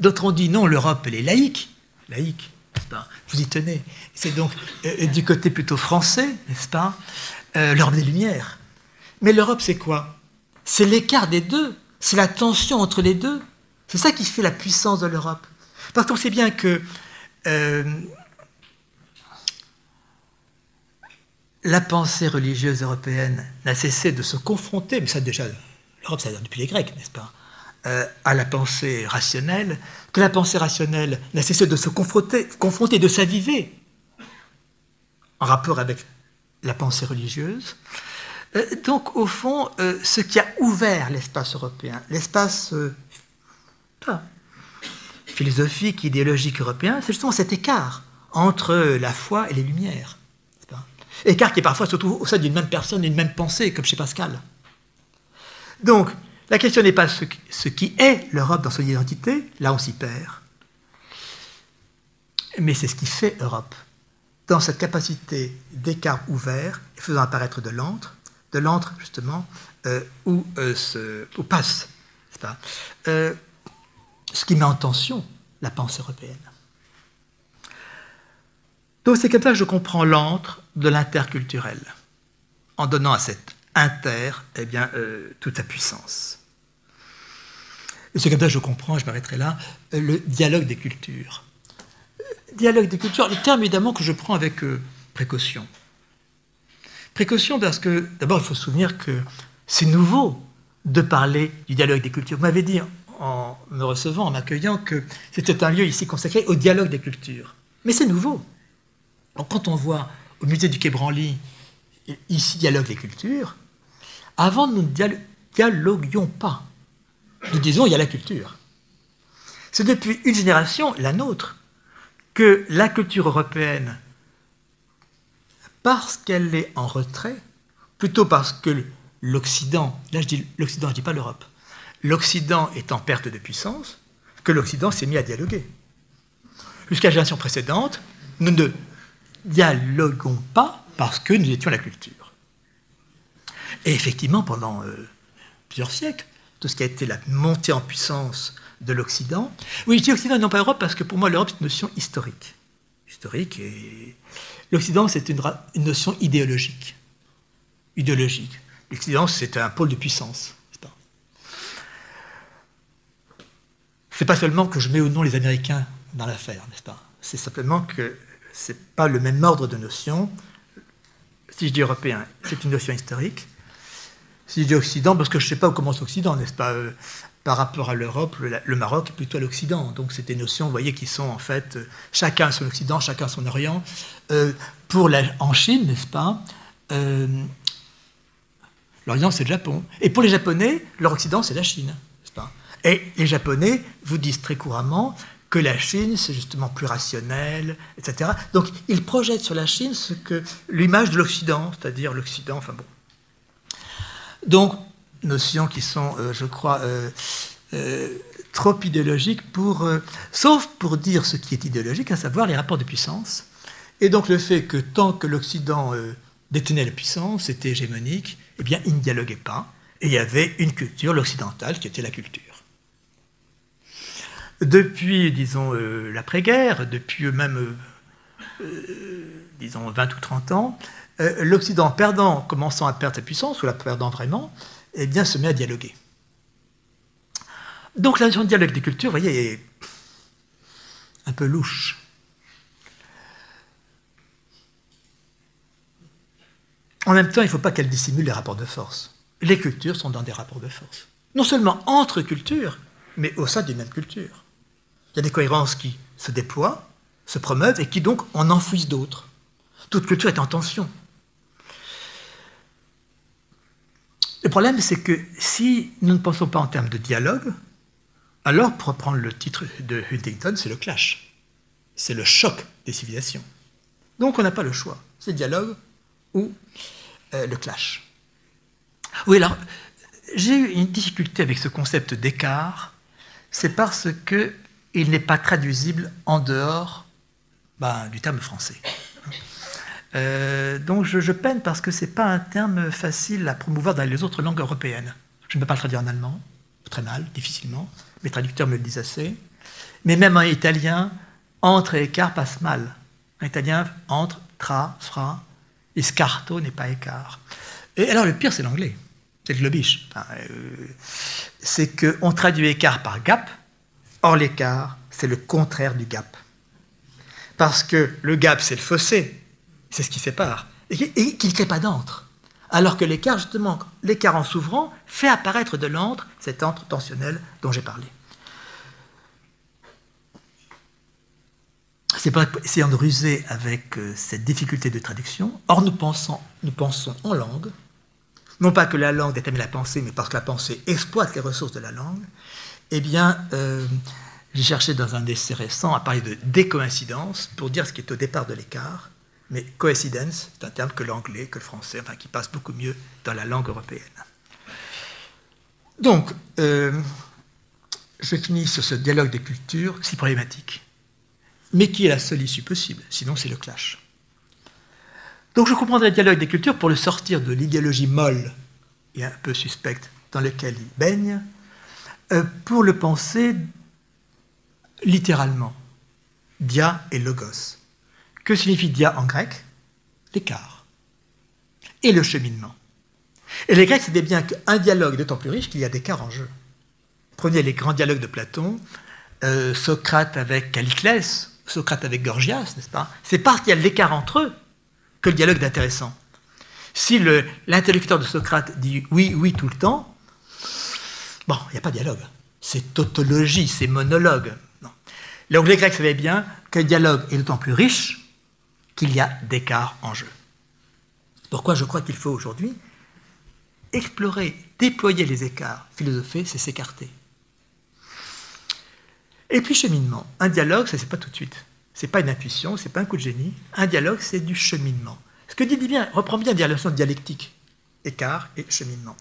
D'autres ont dit non, l'Europe, elle est laïque. Laïque, n'est-ce pas? Vous y tenez. C'est donc euh, du côté plutôt français, n'est-ce pas? L'Europe des Lumières. Mais l'Europe, c'est quoi? C'est l'écart des deux. C'est la tension entre les deux. C'est ça qui fait la puissance de l'Europe. Parce qu'on sait bien que euh, la pensée religieuse européenne n'a cessé de se confronter, mais ça déjà, l'Europe, ça depuis les Grecs, n'est-ce pas, euh, à la pensée rationnelle, que la pensée rationnelle n'a cessé de se confronter, de s'aviver en rapport avec la pensée religieuse. Euh, donc, au fond, euh, ce qui a ouvert l'espace européen, l'espace philosophique, idéologique européen, c'est justement cet écart entre la foi et les Lumières. Écart qui parfois surtout au sein d'une même personne, d'une même pensée, comme chez Pascal. Donc, la question n'est pas ce, qui est l'Europe dans son identité, là on s'y perd, mais c'est ce qui fait Europe, dans cette capacité d'écart ouvert, faisant apparaître de l'antre, de l'antre justement, euh, où, euh, passe euh, ce qui met en tension la pensée européenne. Donc c'est comme ça que je comprends l'antre de l'interculturel, en donnant à cet inter eh bien, euh, toute sa puissance. Et c'est comme ça que je comprends, je m'arrêterai là, euh, le dialogue des cultures. Euh, dialogue des cultures, le terme évidemment que je prends avec précaution. Précaution parce que, d'abord, il faut se souvenir que c'est nouveau de parler du dialogue des cultures. Vous m'avez dit en me recevant, en m'accueillant, que c'était un lieu ici consacré au dialogue des cultures. Mais c'est nouveau quand on voit au musée du Quai Branly, ici dialogue les cultures, avant nous ne dialoguions pas. Nous disons il y a la culture. C'est depuis une génération, la nôtre, que la culture européenne, parce qu'elle est en retrait, plutôt parce que l'Occident, là je dis l'Occident, je ne dis pas l'Europe, l'Occident est en perte de puissance, que l'Occident s'est mis à dialoguer. Jusqu'à la génération précédente, nous ne dialoguons pas parce que nous étions la culture. Et effectivement, pendant euh, plusieurs siècles, tout ce qui a été la montée en puissance de l'Occident. Oui, je dis Occident et non pas Europe parce que pour moi, l'Europe, c'est une notion historique. Historique et. L'Occident, c'est une, une, notion idéologique. Idéologique. L'Occident, c'est un pôle de puissance. C'est pas seulement que je mets au nom les Américains dans l'affaire, n'est-ce pas? C'est simplement que ce n'est pas le même ordre de notion. Si je dis européen, c'est une notion historique. Si je dis Occident, parce que je ne sais pas où commence l'Occident, n'est-ce pas euh, Par rapport à l'Europe, le, Maroc est plutôt à l'Occident. Donc c'est des notions, vous voyez, qui sont en fait euh, chacun son Occident, chacun son Orient. Euh, pour la, en Chine, n'est-ce pas L'Orient, c'est le Japon. Et pour les Japonais, leur Occident, c'est la Chine. Pas Et les Japonais vous disent très couramment la Chine, c'est justement plus rationnel, etc. Donc, il projette sur la Chine ce que l'image de l'Occident, c'est-à-dire l'Occident, enfin bon. Donc, notions qui sont, euh, je crois, euh, euh, trop idéologiques pour, sauf pour dire ce qui est idéologique, à savoir les rapports de puissance. Et donc le fait que tant que l'Occident détenait la puissance, était hégémonique, eh bien, il ne dialoguait pas. Et il y avait une culture, l'occidentale, qui était la culture. Depuis, disons, euh, l'après-guerre, depuis même, euh, euh, disons, 20 ou 30 ans, l'Occident, perdant, commençant à perdre sa puissance, ou la perdant vraiment, eh bien, se met à dialoguer. Donc la notion de dialogue des cultures, vous voyez, est un peu louche. en même temps, il ne faut pas qu'elle dissimule les rapports de force. Les cultures sont dans des rapports de force. Non seulement entre cultures, mais au sein d'une même culture. Il y a des cohérences qui se déploient, se promeuvent et qui donc en enfouissent d'autres. Toute culture est en tension. Le problème, c'est que si nous ne pensons pas en termes de dialogue, alors, pour reprendre le titre de Huntington, c'est le clash. C'est le choc des civilisations. Donc, on n'a pas le choix. C'est le dialogue ou euh, le clash. Oui, alors, j'ai eu une difficulté avec ce concept d'écart. C'est parce qu'il n'est pas traduisible en dehors ben, du terme français. Euh, donc je, peine parce que ce n'est pas un terme facile à promouvoir dans les autres langues européennes. Je ne peux pas le traduire en allemand, très mal, difficilement. Mes traducteurs me le disent assez. Mais même en italien, entre et écart passe mal. En italien, entre, tra, fra, et scarto n'est pas écart. Et alors le pire, c'est l'anglais. C'est le globish. Euh, c'est qu'on traduit écart par gap. Or, l'écart, c'est le contraire du gap. Parce que le gap, c'est le fossé, c'est ce qui sépare, et qui ne crée pas d'antre. Alors que l'écart, justement, l'écart en s'ouvrant, fait apparaître de l'antre, cet antre tensionnel dont j'ai parlé. C'est pas essayant de ruser avec euh, cette difficulté de traduction. Or, nous pensons en langue, non pas que la langue détermine la pensée, mais parce que la pensée exploite les ressources de la langue. Eh bien, euh, j'ai cherché dans un essai récent à parler de décoïncidence pour dire ce qui est au départ de l'écart. Mais coïncidence, c'est un terme que l'anglais, que le français, enfin qui passe beaucoup mieux dans la langue européenne. Donc, euh, je finis sur ce dialogue des cultures si problématique, mais qui est la seule issue possible, sinon c'est le clash. Donc je comprendrai le dialogue des cultures pour le sortir de l'idéologie molle et un peu suspecte dans laquelle il baigne, pour le penser littéralement, dia et logos. Que signifie dia en grec? L'écart. Et le cheminement. Et les Grecs savaient bien qu'un dialogue d'autant plus riche qu'il y a d'écart en jeu. Prenez les grands dialogues de Platon, euh, Socrate avec Caliclès, Socrate avec Gorgias, n'est-ce pas? C'est parce qu'il y a l'écart entre eux que le dialogue est intéressant. Si l'interlocuteur de Socrate dit oui, oui tout le temps, bon, il n'y a pas de dialogue. C'est tautologie, c'est monologue. L'anglais grec savait bien que le dialogue est d'autant plus riche qu'il y a d'écart en jeu. Pourquoi je crois qu'il faut aujourd'hui explorer, déployer les écarts, philosopher, c'est s'écarter. Et puis cheminement. Un dialogue, ça c'est pas tout de suite. C'est pas une intuition, c'est pas un coup de génie. Un dialogue, c'est du cheminement. Ce que dit bien, reprend bien la notion dialectique, écart et cheminement.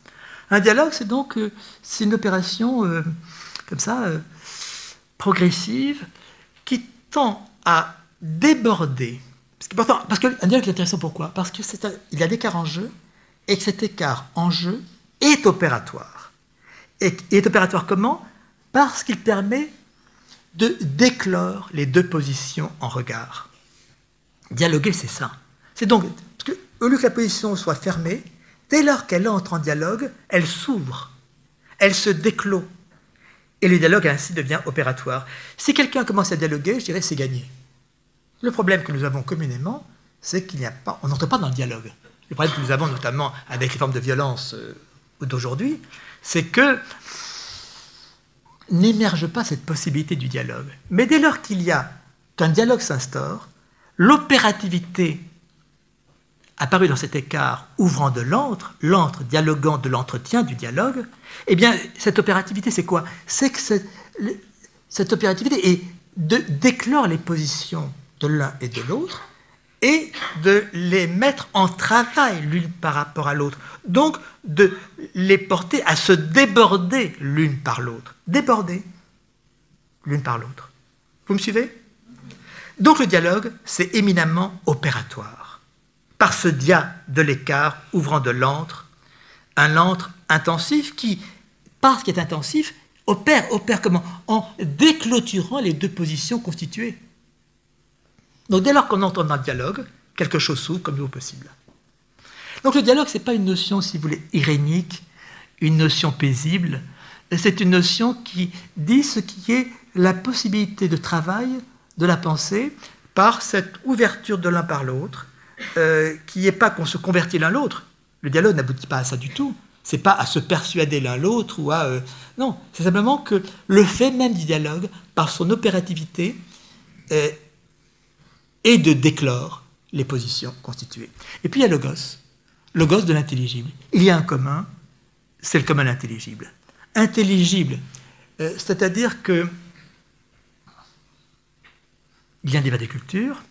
Un dialogue, c'est donc euh, une opération euh, comme ça, euh, progressive, qui tend à déborder. Parce qu'un dialogue est intéressant pourquoi? Parce qu'il y a d'écart en jeu, et que cet écart en jeu est opératoire. Et est opératoire comment? Parce qu'il permet de déclore les deux positions en regard. Dialoguer, c'est ça. C'est donc, parce que, au lieu que la position soit fermée, dès lors qu'elle entre en dialogue, elle s'ouvre, elle se déclôt. Et le dialogue ainsi devient opératoire. Si quelqu'un commence à dialoguer, je dirais c'est gagné. Le problème que nous avons communément, c'est qu'il n'y a pas, on n'entre pas dans le dialogue. Le problème que nous avons notamment avec les formes de violence euh, d'aujourd'hui, c'est que n'émerge pas cette possibilité du dialogue. Mais dès lors qu'il y a qu'un dialogue s'instaure, l'opérativité apparue dans cet écart ouvrant de l'antre, l'antre dialoguant de l'entretien, du dialogue, eh bien, cette opérativité, c'est quoi? C'est que cette, opérativité est de déclore les positions de l'un et de l'autre et de les mettre en travail l'une par rapport à l'autre. Donc, de les porter à se déborder l'une par l'autre. Déborder l'une par l'autre. Vous me suivez? Donc le dialogue, c'est éminemment opératoire. Par ce dia de l'écart ouvrant de l'antre, un lentre intensif qui, parce qu'il est intensif, opère, opère comment? En déclôturant les deux positions constituées. Donc dès lors qu'on entend dans le dialogue, quelque chose s'ouvre comme vous possible. Donc le dialogue, ce n'est pas une notion, si vous voulez, irénique, une notion paisible, c'est une notion qui dit ce qui est la possibilité de travail de la pensée par cette ouverture de l'un par l'autre, euh, qui n'est pas qu'on se convertit l'un l'autre. Le dialogue n'aboutit pas à ça du tout. C'est pas à se persuader l'un l'autre ou à... Euh, non, c'est simplement que le fait même du dialogue, par son opérativité, est, de déclore les positions constituées. Et puis il y a le gosse, le gosse de l'intelligible. Il y a un commun, c'est le commun intelligible. Intelligible, euh, c'est-à-dire que il y a un débat des cultures,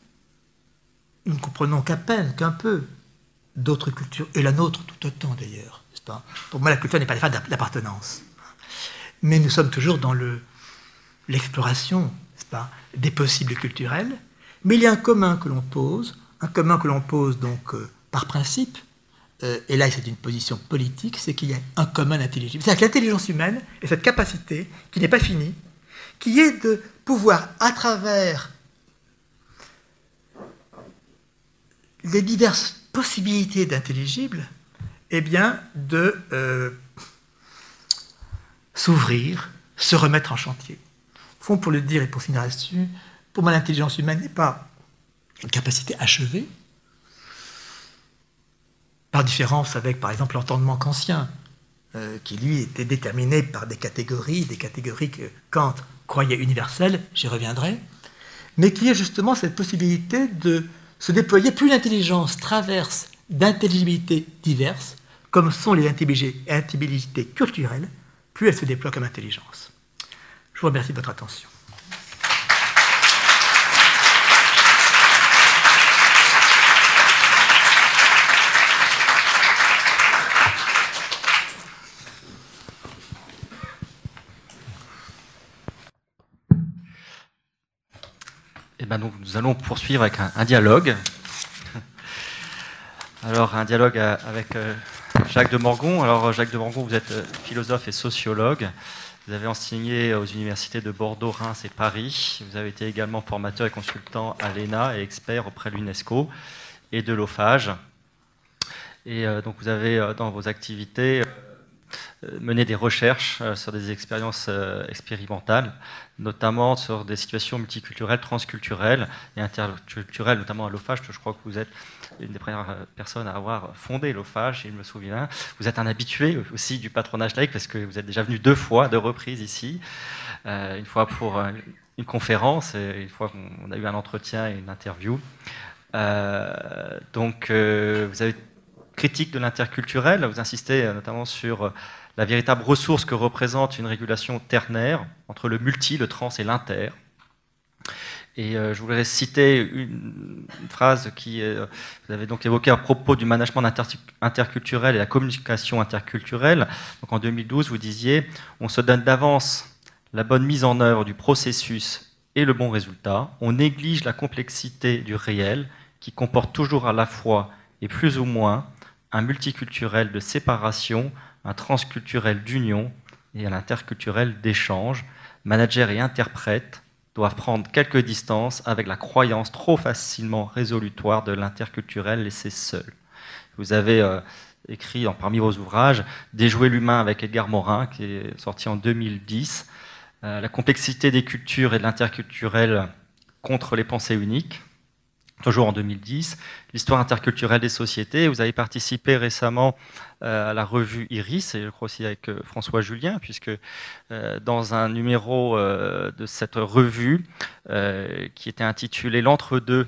nous ne comprenons qu'à peine, qu'un peu, d'autres cultures, et la nôtre tout autant d'ailleurs. Pour moi, la culture n'est pas l'affaire d'appartenance. Mais nous sommes toujours dans l'exploration des possibles culturels. Mais il y a un commun que l'on pose, un commun que l'on pose donc euh, par principe, euh, et là c'est une position politique, c'est qu'il y a un commun intelligible. C'est-à-dire que l'intelligence humaine est cette capacité qui n'est pas finie, qui est de pouvoir, à travers les diverses possibilités d'intelligible, eh bien, de euh, s'ouvrir, se remettre en chantier. Au fond, pour le dire et pour finir là-dessus, pour moi, l'intelligence humaine n'est pas une capacité achevée, par différence avec, par exemple, l'entendement kantien, euh, qui lui était déterminé par des catégories, des catégories que Kant croyait universelles, j'y reviendrai, mais qui est justement cette possibilité de se déployer, plus l'intelligence traverse d'intelligibilités diverses, comme sont les intelligibilités culturelles, plus elle se déploie comme intelligence. Je vous remercie de votre attention.
Eh ben donc, nous allons poursuivre avec un, dialogue. Alors, un dialogue avec euh, Jacques de Morgon. Alors, Jacques de Morgon, vous êtes euh, philosophe et sociologue. Vous avez enseigné aux universités de Bordeaux, Reims et Paris. Vous avez été également formateur et consultant à l'ENA et expert auprès de l'UNESCO et de l'OFAGE. Et euh, donc, vous avez dans vos activités euh, mener des recherches euh, sur des expériences euh, expérimentales, notamment sur des situations multiculturelles, transculturelles et interculturelles, notamment à l'OFAGE, je crois que vous êtes une des premières personnes à avoir fondé l'OFAGE, il me souviens. Vous êtes un habitué aussi du patronage laïque parce que vous êtes déjà venu deux fois, deux reprises ici, une fois pour une conférence et une fois qu'on a eu un entretien et une interview. donc, vous avez critique de l'interculturel, vous insistez notamment sur la véritable ressource que représente une régulation ternaire entre le multi, le trans et l'inter. Et euh, je voudrais citer une, phrase qui euh, vous avez donc évoquée à propos du management interculturel et la communication interculturelle. Donc en 2012, vous disiez on se donne d'avance la bonne mise en œuvre du processus et le bon résultat. On néglige la complexité du réel qui comporte toujours à la fois et plus ou moins un multiculturel de séparation un transculturel d'union et un interculturel d'échange. Managers et interprètes doivent prendre quelques distances avec la croyance trop facilement résolutoire de l'interculturel laissé seul. Vous avez euh, écrit parmi vos ouvrages Déjouer l'humain avec Edgar Morin, qui est sorti en 2010, euh, La complexité des cultures et de l'interculturel contre les pensées uniques, toujours en 2010, l'histoire interculturelle des sociétés. Vous avez participé récemment euh, à la revue Iris, et je crois aussi avec euh, François Julien, puisque euh, dans un numéro de cette revue qui était intitulé L'entre-deux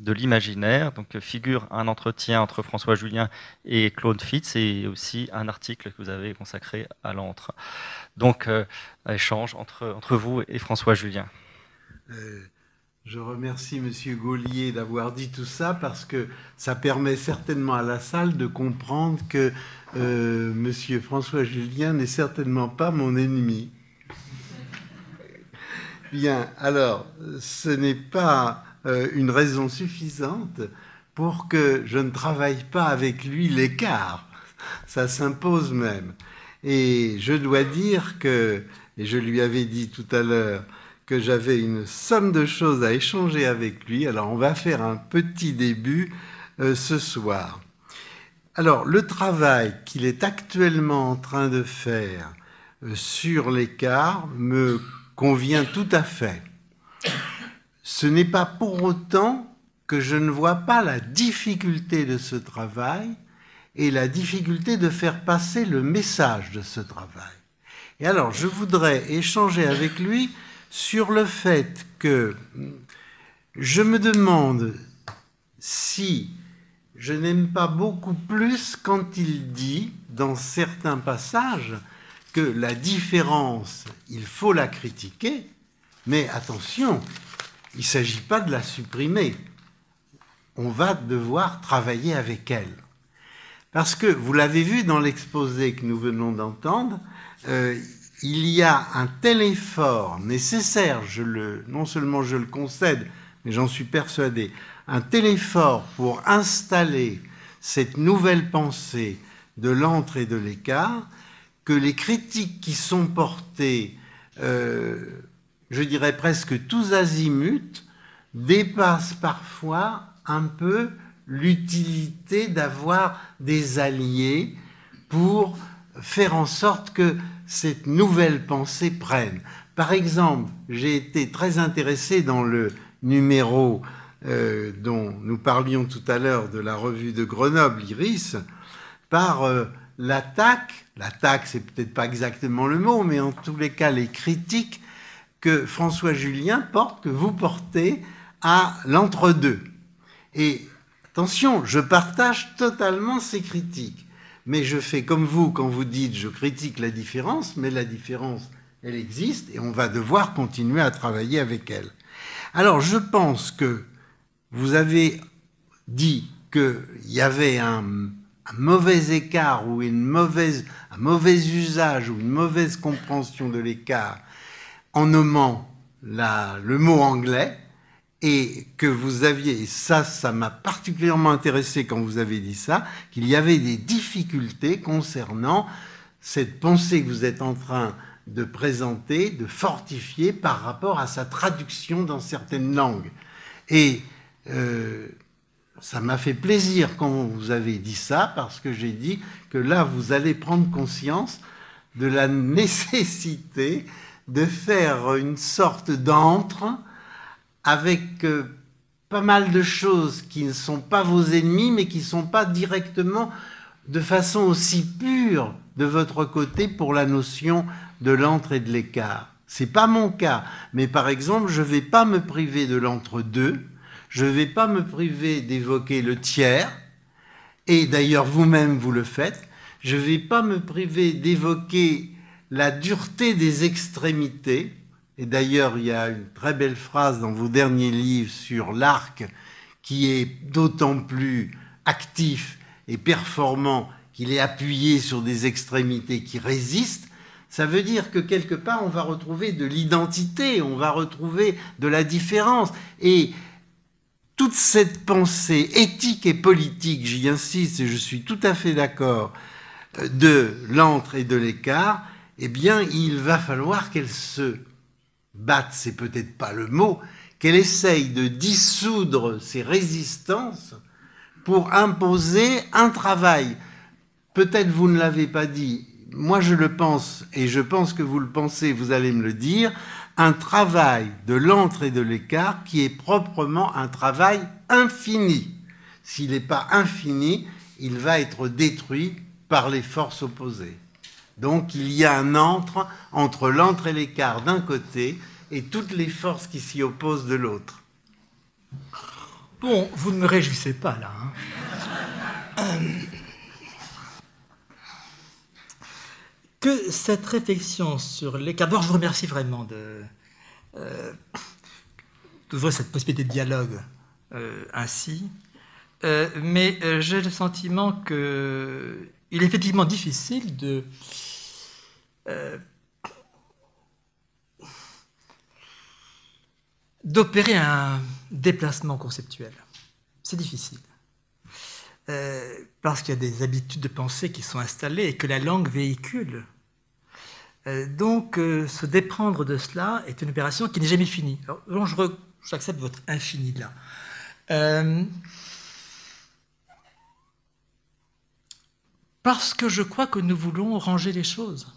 de l'imaginaire, donc figure un entretien entre François Julien et Claude Fitz, et aussi un article que vous avez consacré à l'entre. Donc, échange entre, entre vous et François Julien.
Je remercie M. Gaulier d'avoir dit tout ça parce que ça permet certainement à la salle de comprendre que euh, M. François Julien n'est certainement pas mon ennemi. Bien, alors, ce n'est pas euh, une raison suffisante pour que je ne travaille pas avec lui l'écart. Ça s'impose même. Et je dois dire que, et je lui avais dit tout à l'heure, que j'avais une somme de choses à échanger avec lui. Alors on va faire un petit début euh, ce soir. Alors le travail qu'il est actuellement en train de faire euh, sur l'écart me convient tout à fait. Ce n'est pas pour autant que je ne vois pas la difficulté de ce travail et la difficulté de faire passer le message de ce travail. Et alors, je voudrais échanger avec lui sur le fait que je me demande si je n'aime pas beaucoup plus quand il dit, dans certains passages, que la différence, il faut la critiquer, mais attention, il ne s'agit pas de la supprimer. On va devoir travailler avec elle. Parce que, vous l'avez vu dans l'exposé que nous venons d'entendre, euh, il y a un tel effort nécessaire, non seulement je le concède, mais j'en suis persuadé, un tel effort pour installer cette nouvelle pensée de l'entre et de l'écart, que les critiques qui sont portées, euh, je dirais presque tous azimuts, dépassent parfois un peu l'utilité d'avoir des alliés pour faire en sorte que cette nouvelle pensée prenne. Par exemple, j'ai été très intéressé dans le numéro euh, dont nous parlions tout à l'heure de la revue de Grenoble, Iris, par euh, l'attaque, l'attaque c'est peut-être pas exactement le mot, mais en tous les cas les critiques que François Julien porte, que vous portez à l'entre-deux. Et attention, je partage totalement ces critiques, mais je fais comme vous quand vous dites je critique la différence, mais la différence, elle existe et on va devoir continuer à travailler avec elle. Alors je pense que vous avez dit qu'il y avait un, mauvais écart ou une mauvaise, un mauvais usage ou une mauvaise compréhension de l'écart en nommant le mot anglais et que vous aviez, et ça, ça m'a particulièrement intéressé quand vous avez dit ça, qu'il y avait des difficultés concernant cette pensée que vous êtes en train de présenter, de fortifier par rapport à sa traduction dans certaines langues. Et euh, ça m'a fait plaisir quand vous avez dit ça, parce que j'ai dit que là, vous allez prendre conscience de la nécessité de faire une sorte d'antre avec euh, pas mal de choses qui ne sont pas vos ennemis, mais qui ne sont pas directement de façon aussi pure de votre côté pour la notion de l'entre et de l'écart. C'est pas mon cas, mais par exemple, je ne vais pas me priver de l'entre-deux, je ne vais pas me priver d'évoquer le tiers, et d'ailleurs vous-même vous le faites, je ne vais pas me priver d'évoquer la dureté des extrémités, et d'ailleurs il y a une très belle phrase dans vos derniers livres sur l'arc qui est d'autant plus actif et performant qu'il est appuyé sur des extrémités qui résistent, ça veut dire que quelque part on va retrouver de l'identité, on va retrouver de la différence. Et toute cette pensée éthique et politique, j'y insiste et je suis tout à fait d'accord, euh, de l'entre et de l'écart, eh bien, il va falloir qu'elle se batte, c'est peut-être pas le mot, qu'elle essaye de dissoudre ses résistances pour imposer un travail. Peut-être vous ne l'avez pas dit, moi je le pense, et je pense que vous le pensez, vous allez me le dire, un travail de l'entre et de l'écart qui est proprement un travail infini. S'il n'est pas infini, il va être détruit par les forces opposées. Donc il y a un entre entre l'entre et l'écart d'un côté et toutes les forces qui s'y opposent de l'autre.
Bon, vous ne me réjouissez pas là. Hein. que cette réflexion sur l'écart. D'abord, je vous remercie vraiment de, euh, d'ouvrir cette possibilité de dialogue euh, ainsi. Euh, mais j'ai le sentiment qu'il est effectivement difficile de d'opérer un déplacement conceptuel. C'est difficile. parce qu'il y a des habitudes de pensée qui sont installées et que la langue véhicule euh, donc, euh, se déprendre de cela est une opération qui n'est jamais finie. Alors, j'accepte votre infini là. Euh, parce que je crois que nous voulons ranger les choses.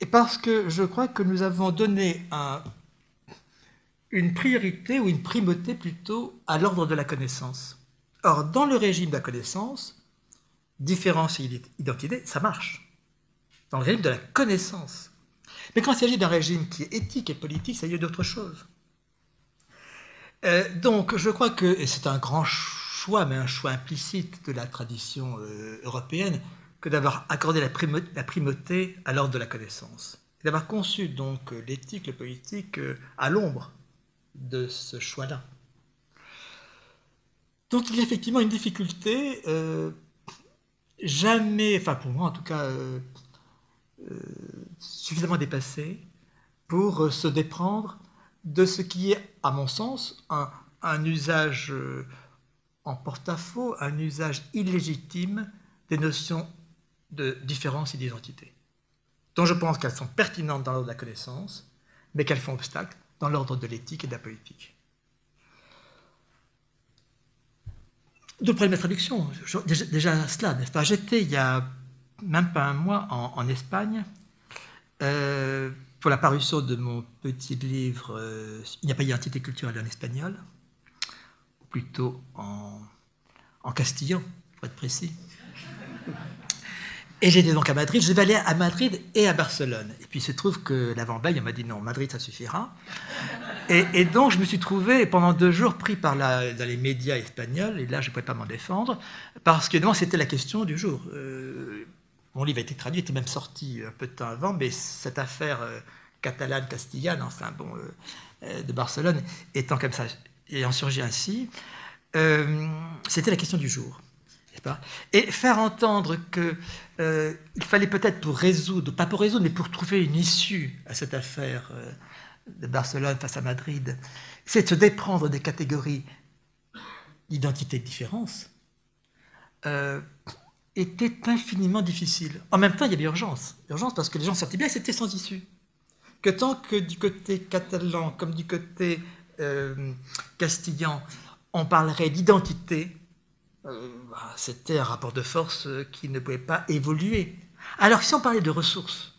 Et parce que je crois que nous avons donné un, une priorité ou une primauté plutôt à l'ordre de la connaissance. Or, dans le régime de la connaissance, différence et identité, ça marche. Dans le régime de la connaissance. Mais quand il s'agit d'un régime qui est éthique et politique, ça y est d'autre chose. Euh, donc, je crois que, et c'est un grand choix, mais un choix implicite de la tradition euh, européenne, que d'avoir accordé la, primauté à l'ordre de la connaissance. D'avoir conçu donc l'éthique, le politique euh, à l'ombre de ce choix-là. Donc il y a effectivement une difficulté, euh, jamais, enfin pour moi en tout cas, euh, suffisamment dépassée pour se déprendre de ce qui est, à mon sens, un, un usage en porte-à-faux, un usage illégitime des notions de différence et d'identité, dont je pense qu'elles sont pertinentes dans l'ordre de la connaissance, mais qu'elles font obstacle dans l'ordre de l'éthique et de la politique. Deux problèmes de traduction. Déjà, déjà cela, n'est-ce pas? J'étais il y a même pas un mois en, Espagne euh, pour la parution de mon petit livre euh, Il n'y a pas d'identité culturelle en espagnol, ou plutôt en, en castillan, pour être précis. Et j'étais donc à Madrid. Je devais aller à Madrid et à Barcelone. Et puis il se trouve que l'avant-veille, on m'a dit non, Madrid, ça suffira. Et, donc je me suis trouvé pendant deux jours pris par dans les médias espagnols. Et là, je ne pouvais pas m'en défendre. Parce que c'était la question du jour. Euh, mon livre a été traduit, était même sorti un peu de temps avant. Mais cette affaire euh, catalane-castillane, enfin bon, euh, de Barcelone, étant comme ça, ayant surgi ainsi, c'était la question du jour. Et faire entendre qu'il euh, fallait peut-être pour résoudre, pas pour résoudre, mais pour trouver une issue à cette affaire euh, de Barcelone face à Madrid, c'est de se déprendre des catégories d'identité et de différence, euh, était infiniment difficile. En même temps, il y avait urgence. Urgence parce que les gens sentaient bien que c'était sans issue. Que tant que du côté catalan comme du côté castillan, on parlerait d'identité, euh, bah, c'était un rapport de force euh, qui ne pouvait pas évoluer. Alors, si on parlait de ressources,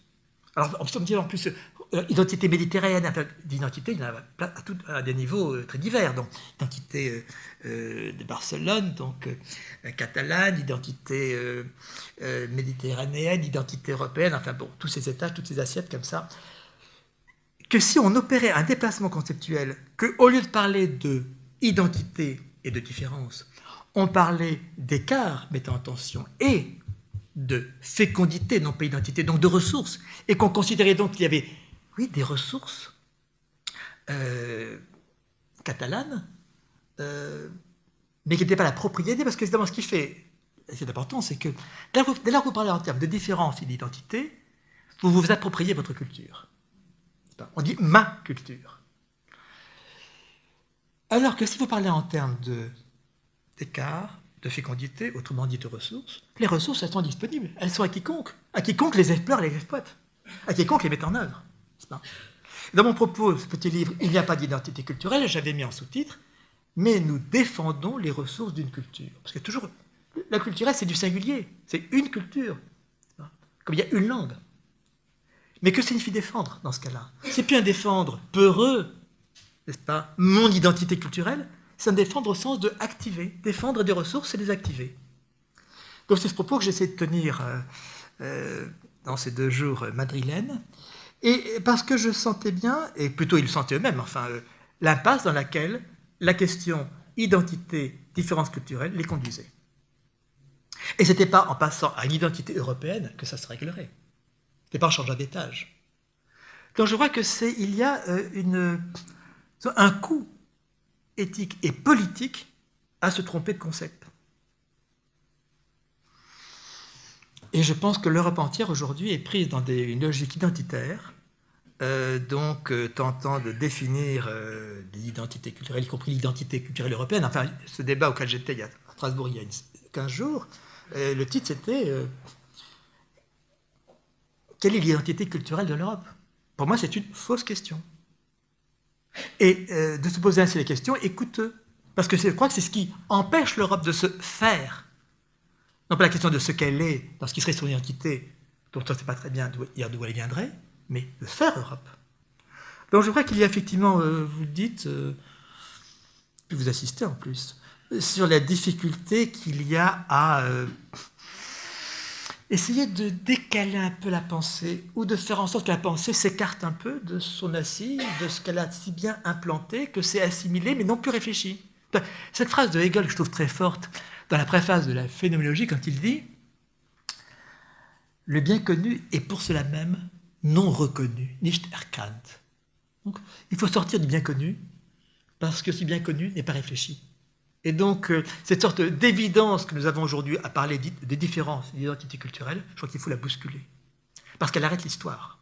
alors on me dit en plus euh, identité méditerranéenne, d'identité, il y en a à, des niveaux très divers. Donc, identité de Barcelone, donc catalane, identité méditerranéenne, identité européenne, enfin bon, tous ces étages, toutes ces assiettes comme ça. Que si on opérait un déplacement conceptuel, que au lieu de parler de identité et de différence, on parlait d'écart mettant en tension et de fécondité, non pas identité, donc de ressources, et qu'on considérait donc qu'il y avait, oui, des ressources euh, catalanes, euh, mais qui n'étaient pas la propriété, parce que évidemment, ce qui fait, c'est important, c'est que dès lors que vous parlez en termes de différence et d'identité, vous vous appropriez votre culture. On dit ma culture. Alors que si vous parlez en termes de d'écart, de fécondité, autrement dit de ressources, les ressources, elles sont disponibles. Elles sont à quiconque. À quiconque les explore les exploite. À quiconque les met en œuvre. Dans mon propos, ce petit livre, Il n'y a pas d'identité culturelle, j'avais mis en sous-titre, mais nous défendons les ressources d'une culture. Parce que toujours, la culturelle, c'est du singulier. C'est une culture. Comme il y a une langue. Mais que signifie défendre dans ce cas-là? C'est plus un défendre peureux, n'est-ce pas, mon identité culturelle, c'est un défendre au sens de activer, défendre des ressources et les activer. Donc c'est ce propos que j'essaie de tenir euh, euh, dans ces deux jours madrilènes, et parce que je sentais bien, et plutôt ils le sentaient eux-mêmes, enfin, euh, l'impasse dans laquelle la question identité, différence culturelle les conduisait. Et ce n'était pas en passant à une identité européenne que ça se réglerait. Ce n'était pas en changeant d'étage. Donc je vois que c'est il y a un coût éthique et politique à se tromper de concept. Et je pense que l'Europe entière aujourd'hui est prise dans des, une logique identitaire, euh, donc euh, tentant de définir euh, l'identité culturelle, y compris l'identité culturelle européenne. Enfin, ce débat auquel j'étais à Strasbourg il y a 15 jours, le titre c'était Quelle est l'identité culturelle de l'Europe? Pour moi, c'est une fausse question. Et euh, de se poser ainsi les questions est coûteux. Parce que je crois que c'est ce qui empêche l'Europe de se faire. Non pas la question de ce qu'elle est, dans ce qui serait son identité, dont on ne sait pas très bien d'où elle viendrait, mais de faire Europe. Donc je crois qu'il y a effectivement, euh, vous le dites, euh, vous assistez en plus, sur la difficulté qu'il y a à euh, essayer de décaler un peu la pensée ou de faire en sorte que la pensée s'écarte un peu de son assise, de ce qu'elle a si bien implanté que c'est assimilé mais non plus réfléchi. Cette phrase de Hegel que je trouve très forte dans la préface de la phénoménologie quand il dit Le bien connu est pour cela même non reconnu, nicht erkannt. Donc, il faut sortir du bien connu parce que ce bien connu n'est pas réfléchi. Et donc, euh, cette sorte d'évidence que nous avons aujourd'hui à parler des différences d'identité culturelle, je crois qu'il faut la bousculer. Parce qu'elle arrête l'histoire.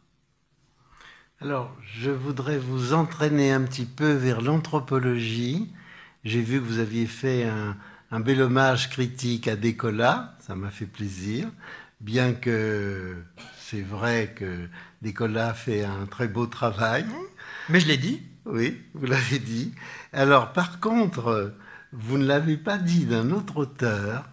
Alors, je voudrais vous entraîner un petit peu vers l'anthropologie. J'ai vu que vous aviez fait un, un bel hommage critique à Descola, ça m'a fait plaisir, bien que c'est vrai que Descola fait un très beau travail.
Mais je l'ai dit.
Oui, vous l'avez dit. Alors, par contre, vous ne l'avez pas dit d'un autre auteur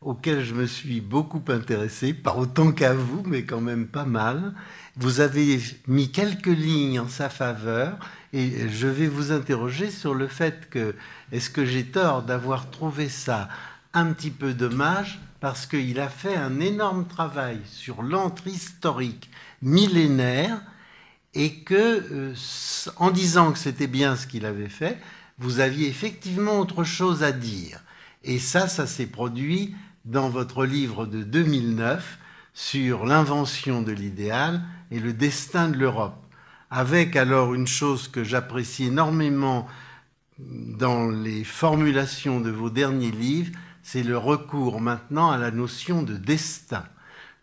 auquel je me suis beaucoup intéressé, pas autant qu'à vous, mais quand même pas mal. Vous avez mis quelques lignes en sa faveur et je vais vous interroger sur le fait que est-ce que j'ai tort d'avoir trouvé ça un petit peu dommage parce qu'il a fait un énorme travail sur l'antre historique millénaire et que euh, en disant que c'était bien ce qu'il avait fait, vous aviez effectivement autre chose à dire. Et ça, ça s'est produit dans votre livre de 2009 sur l'invention de l'idéal et le destin de l'Europe. Avec alors une chose que j'apprécie énormément dans les formulations de vos derniers livres, c'est le recours maintenant à la notion de destin.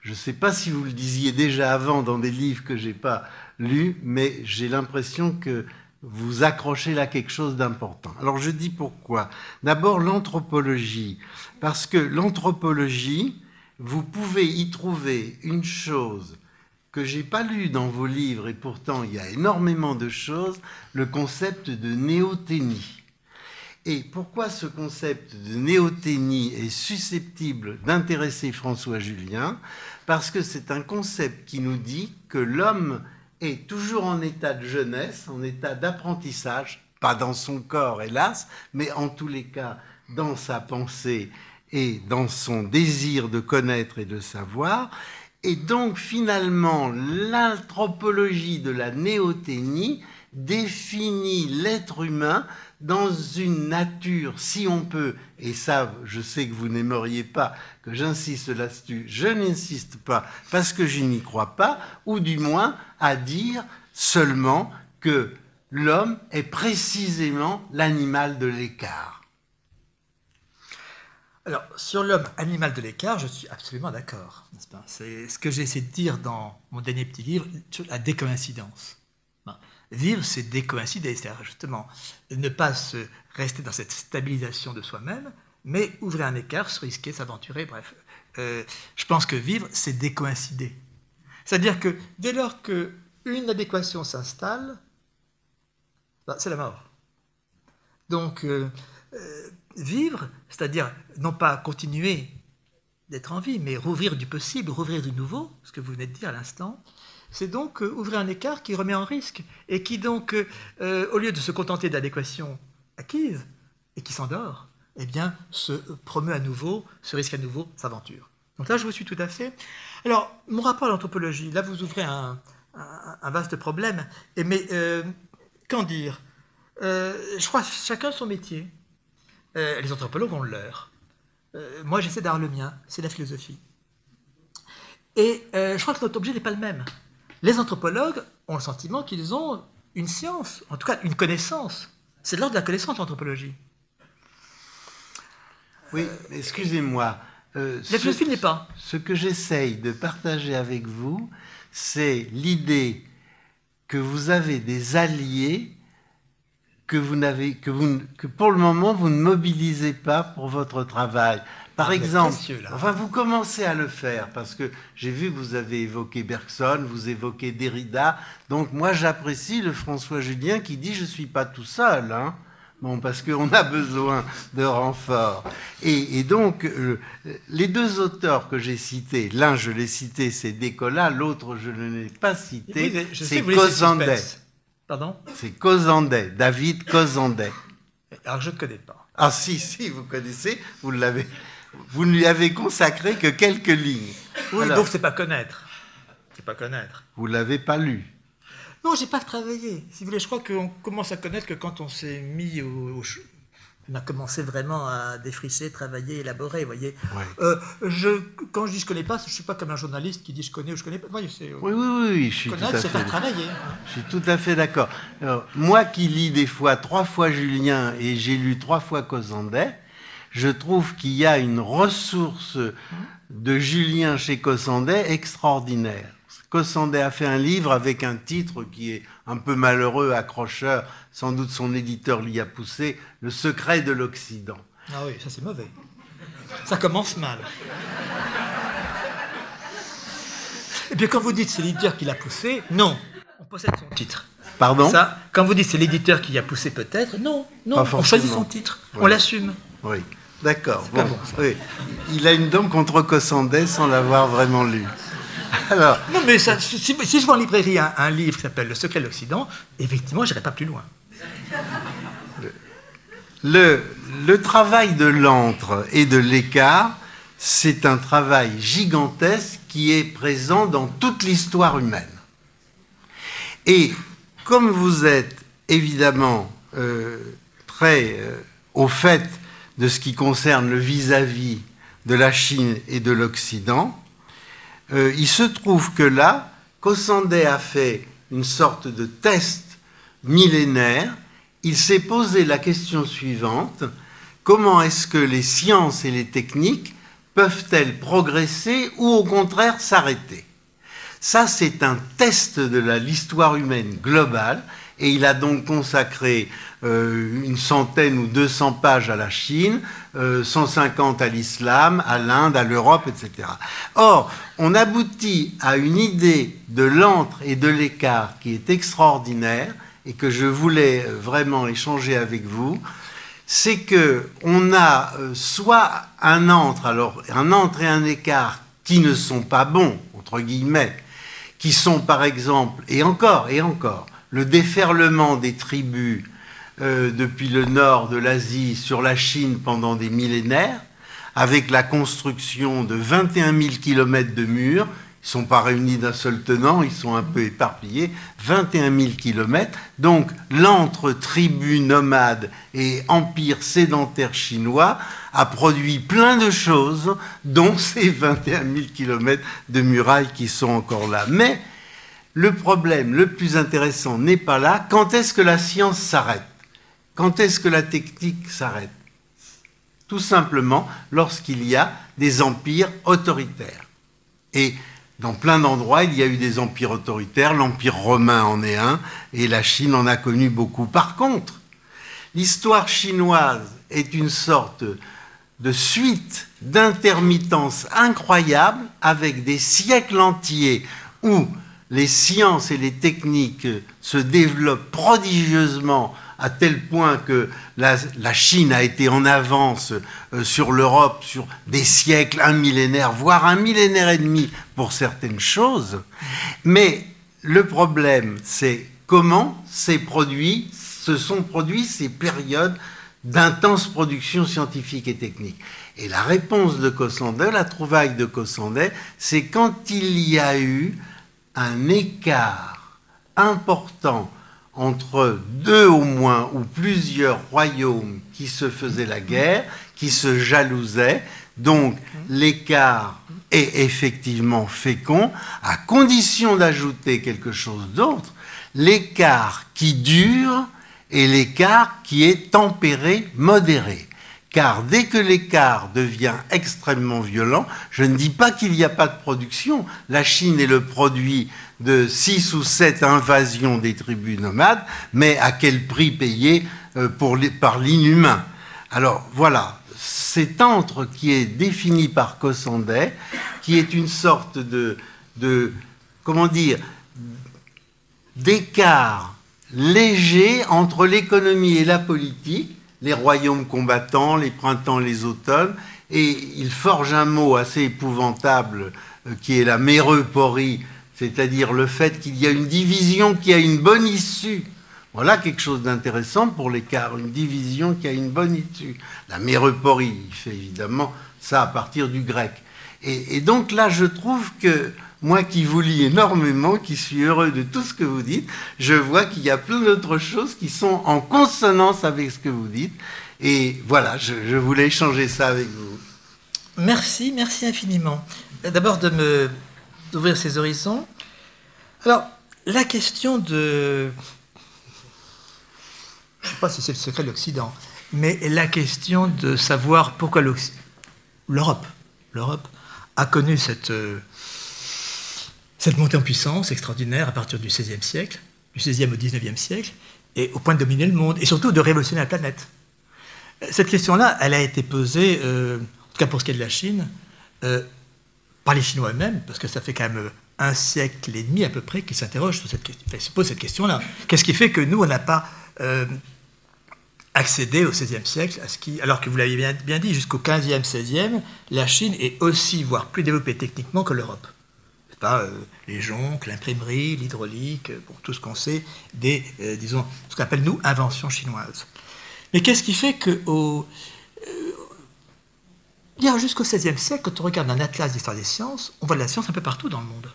Je ne sais pas si vous le disiez déjà avant dans des livres que je n'ai pas lus, mais j'ai l'impression que vous accrochez là quelque chose d'important. Alors je dis pourquoi. D'abord l'anthropologie, parce que l'anthropologie, vous pouvez y trouver une chose que j'ai pas lue dans vos livres, et pourtant il y a énormément de choses, le concept de néothénie. Et pourquoi ce concept de néothénie est susceptible d'intéresser François Julien? Parce que c'est un concept qui nous dit que l'homme est toujours en état de jeunesse, en état d'apprentissage, pas dans son corps hélas, mais en tous les cas dans sa pensée et dans son désir de connaître et de savoir. Et donc finalement, l'anthropologie de la néothénie définit l'être humain dans une nature, si on peut, et ça, je sais que vous n'aimeriez pas que j'insiste là-dessus, je n'insiste pas parce que je n'y crois pas, ou du moins à dire seulement que l'homme est précisément l'animal de l'écart.
Alors, sur l'homme animal de l'écart, je suis absolument d'accord. C'est ce que j'ai essayé de dire dans mon dernier petit livre, la décoïncidence. Vivre, c'est décoïncider, c'est-à-dire justement ne pas se rester dans cette stabilisation de soi-même, mais ouvrir un écart, se risquer, s'aventurer, bref. Euh, je pense que vivre, c'est décoïncider. C'est-à-dire que dès lors qu'une adéquation s'installe, bah, c'est la mort. Donc, euh, euh, vivre, c'est-à-dire non pas continuer d'être en vie, mais rouvrir du possible, rouvrir du nouveau, ce que vous venez de dire à l'instant, c'est donc euh, ouvrir un écart qui remet en risque et qui donc, euh, euh, au lieu de se contenter d'adéquation acquise et qui s'endort, eh bien, se promeut à nouveau, se risque à nouveau, s'aventure. Donc là, je vous suis tout à fait. Alors, mon rapport à l'anthropologie, là, vous ouvrez un, vaste problème. Mais, qu'en dire? Je crois chacun son métier. les anthropologues ont le leur. moi, j'essaie d'avoir le mien, c'est la philosophie. Et je crois que notre objet n'est pas le même. Les anthropologues ont le sentiment qu'ils ont une science, en tout cas une connaissance. C'est de l'ordre de la connaissance, l'anthropologie.
Oui, excusez-moi.
Euh, la philosophie n'est pas.
Ce que j'essaye de partager avec vous, c'est l'idée que vous avez des alliés que vous n'avez que vous que pour le moment vous ne mobilisez pas pour votre travail. Par exemple, enfin, vous commencez à le faire parce que j'ai vu que vous avez évoqué Bergson, vous évoquez Derrida. Donc moi, j'apprécie le François Julien qui dit je suis pas tout seul. Hein. Bon, parce qu'on a besoin de renfort. Et, donc, euh, les deux auteurs que j'ai cités, l'un je l'ai cité, c'est Descola, l'autre je ne l'ai pas cité, c'est Cosandet.
Pardon?
C'est Cozandet, David Cozandet.
Alors je ne connais pas.
Ah si, si, vous connaissez, vous l'avez, vous ne lui avez consacré que quelques lignes.
Oui,
Alors,
donc c'est pas connaître. C'est pas connaître.
vous l'avez pas lu.
Non, j'ai pas travaillé. Si vous voulez, je crois qu'on commence à connaître que quand on s'est mis au, on a commencé vraiment à défricher, travailler, élaborer, vous voyez.
Ouais.
Euh, je, quand je dis je connais pas, je suis pas comme un journaliste qui dit je connais ou je connais pas. Voyez, c'est,
Oui, oui, oui, oui, je suis tout à
connaître, c'est
fait.
faire travailler.
Je suis tout à fait d'accord. Alors, Moi qui lis des fois trois fois Julien et j'ai lu trois fois Cozandet, je trouve qu'il y a une ressource de Julien chez Cozandet extraordinaire. Cossandet a fait un livre avec un titre qui est un peu malheureux, accrocheur, sans doute son éditeur l'y a poussé, Le secret de l'Occident.
Ah oui, ça c'est mauvais. Ça commence mal. Et puis quand vous dites c'est l'éditeur qui l'a poussé, non, on possède son titre.
Pardon?
Ça, quand vous dites c'est l'éditeur qui l'a poussé peut-être, non, non, on choisit son titre, on l'assume.
Oui, d'accord.
pas
Bon,
bon,
oui. Il a une dent contre Cossandet sans l'avoir vraiment lu. Alors,
Non, mais ça, si, si je vois en librairie un, un livre qui s'appelle Le secret de l'Occident, effectivement, je n'irai pas plus loin.
Le, le travail de l'antre et de l'écart, c'est un travail gigantesque qui est présent dans toute l'histoire humaine. Et comme vous êtes évidemment euh, très euh, au fait de ce qui concerne le vis-à-vis de la Chine et de l'Occident, euh, il se trouve que là, Cossandet a fait une sorte de test millénaire. Il s'est posé la question suivante comment est-ce que les sciences et les techniques peuvent-elles progresser ou au contraire s'arrêter? Ça, c'est un test de l'histoire humaine globale. Et il a donc consacré euh, une centaine ou 200 pages à la Chine, euh, 150 à l'islam, à l'Inde, à l'Europe, etc. Or, on aboutit à une idée de l'antre et de l'écart qui est extraordinaire et que je voulais euh, vraiment échanger avec vous. C'est que on a euh, soit un antre, alors un antre et un écart qui ne sont pas bons entre guillemets, qui sont par exemple, et encore, et encore, le déferlement des tribus euh, depuis le nord de l'Asie sur la Chine pendant des millénaires, avec la construction de 21 000 kilomètres de murs, ils ne sont pas réunis d'un seul tenant, ils sont un peu éparpillés, 21 000 kilomètres. Donc l'entre-tribu nomade et empire sédentaire chinois a produit plein de choses, dont ces 21 000 kilomètres de murailles qui sont encore là. Mais le problème le plus intéressant n'est pas là. Quand est-ce que la science s'arrête? Quand est-ce que la technique s'arrête? Tout simplement lorsqu'il y a des empires autoritaires. Et dans plein d'endroits, il y a eu des empires autoritaires. L'Empire romain en est un, et la Chine en a connu beaucoup. Par contre, l'histoire chinoise est une sorte de suite d'intermittences incroyables avec des siècles entiers où les sciences et les techniques se développent prodigieusement à tel point que la, Chine a été en avance euh, sur l'Europe sur des siècles, un millénaire, voire un millénaire et demi pour certaines choses. Mais le problème, c'est comment ces produits se sont produits ces périodes d'intense production scientifique et technique. Et la réponse de Cossandet, la trouvaille de Cossandet, c'est quand il y a eu un écart important entre deux au moins ou plusieurs royaumes qui se faisaient la guerre, qui se jalousaient. Donc l'écart est effectivement fécond, à condition d'ajouter quelque chose d'autre, l'écart qui dure et l'écart qui est tempéré, modéré. Car dès que l'écart devient extrêmement violent, je ne dis pas qu'il n'y a pas de production. La Chine est le produit de six ou sept invasions des tribus nomades, mais à quel prix payer euh, par l'inhumain? Alors voilà, cet antre qui est défini par Cossandet, qui est une sorte de comment dire, d'écart léger entre l'économie et la politique, les royaumes combattants, les printemps, les automnes, et il forge un mot assez épouvantable euh, qui est la méroporie, c'est-à-dire le fait qu'il y a une division qui a une bonne issue Voilà quelque chose d'intéressant pour l'écart, une division qui a une bonne issue. La méroporie, il fait évidemment ça à partir du grec. Et donc là, je trouve que moi qui vous lis énormément, qui suis heureux de tout ce que vous dites, je vois qu'il y a plein d'autres choses qui sont en consonance avec ce que vous dites. Et voilà, je, voulais échanger ça avec vous.
Merci, merci infiniment. D'abord de me d'ouvrir ces horizons. Alors, la question de... Je ne sais pas si c'est le secret de l'Occident, mais la question de savoir pourquoi l'Europe, l'Europe a connu cette, cette montée en puissance extraordinaire à partir du XVIe siècle, du XVIe au XIXe siècle, et au point de dominer le monde, et surtout de révolutionner la planète. Cette question-là, elle a été posée, euh, en tout cas pour ce qui est de la Chine, euh, par les Chinois eux-mêmes, parce que ça fait quand même un siècle et demi à peu près qu'ils s'interrogent sur cette question, enfin, se posent cette question-là. Qu'est-ce qui fait que nous, on n'a pas euh, accédé au XVIe siècle, à ce qui, alors que vous l'aviez bien, bien, dit, jusqu'au XVe, XVIe, la Chine est aussi, voire plus développée techniquement que l'Europe? Pas, euh, les jonques, l'imprimerie, l'hydraulique, bon, tout ce qu'on sait des, disons, ce qu'on appelle nous inventions chinoises. Mais qu'est-ce qui fait que au, euh, jusqu'au XVIe siècle, quand on regarde un atlas d'histoire des sciences, on voit de la science un peu partout dans le monde.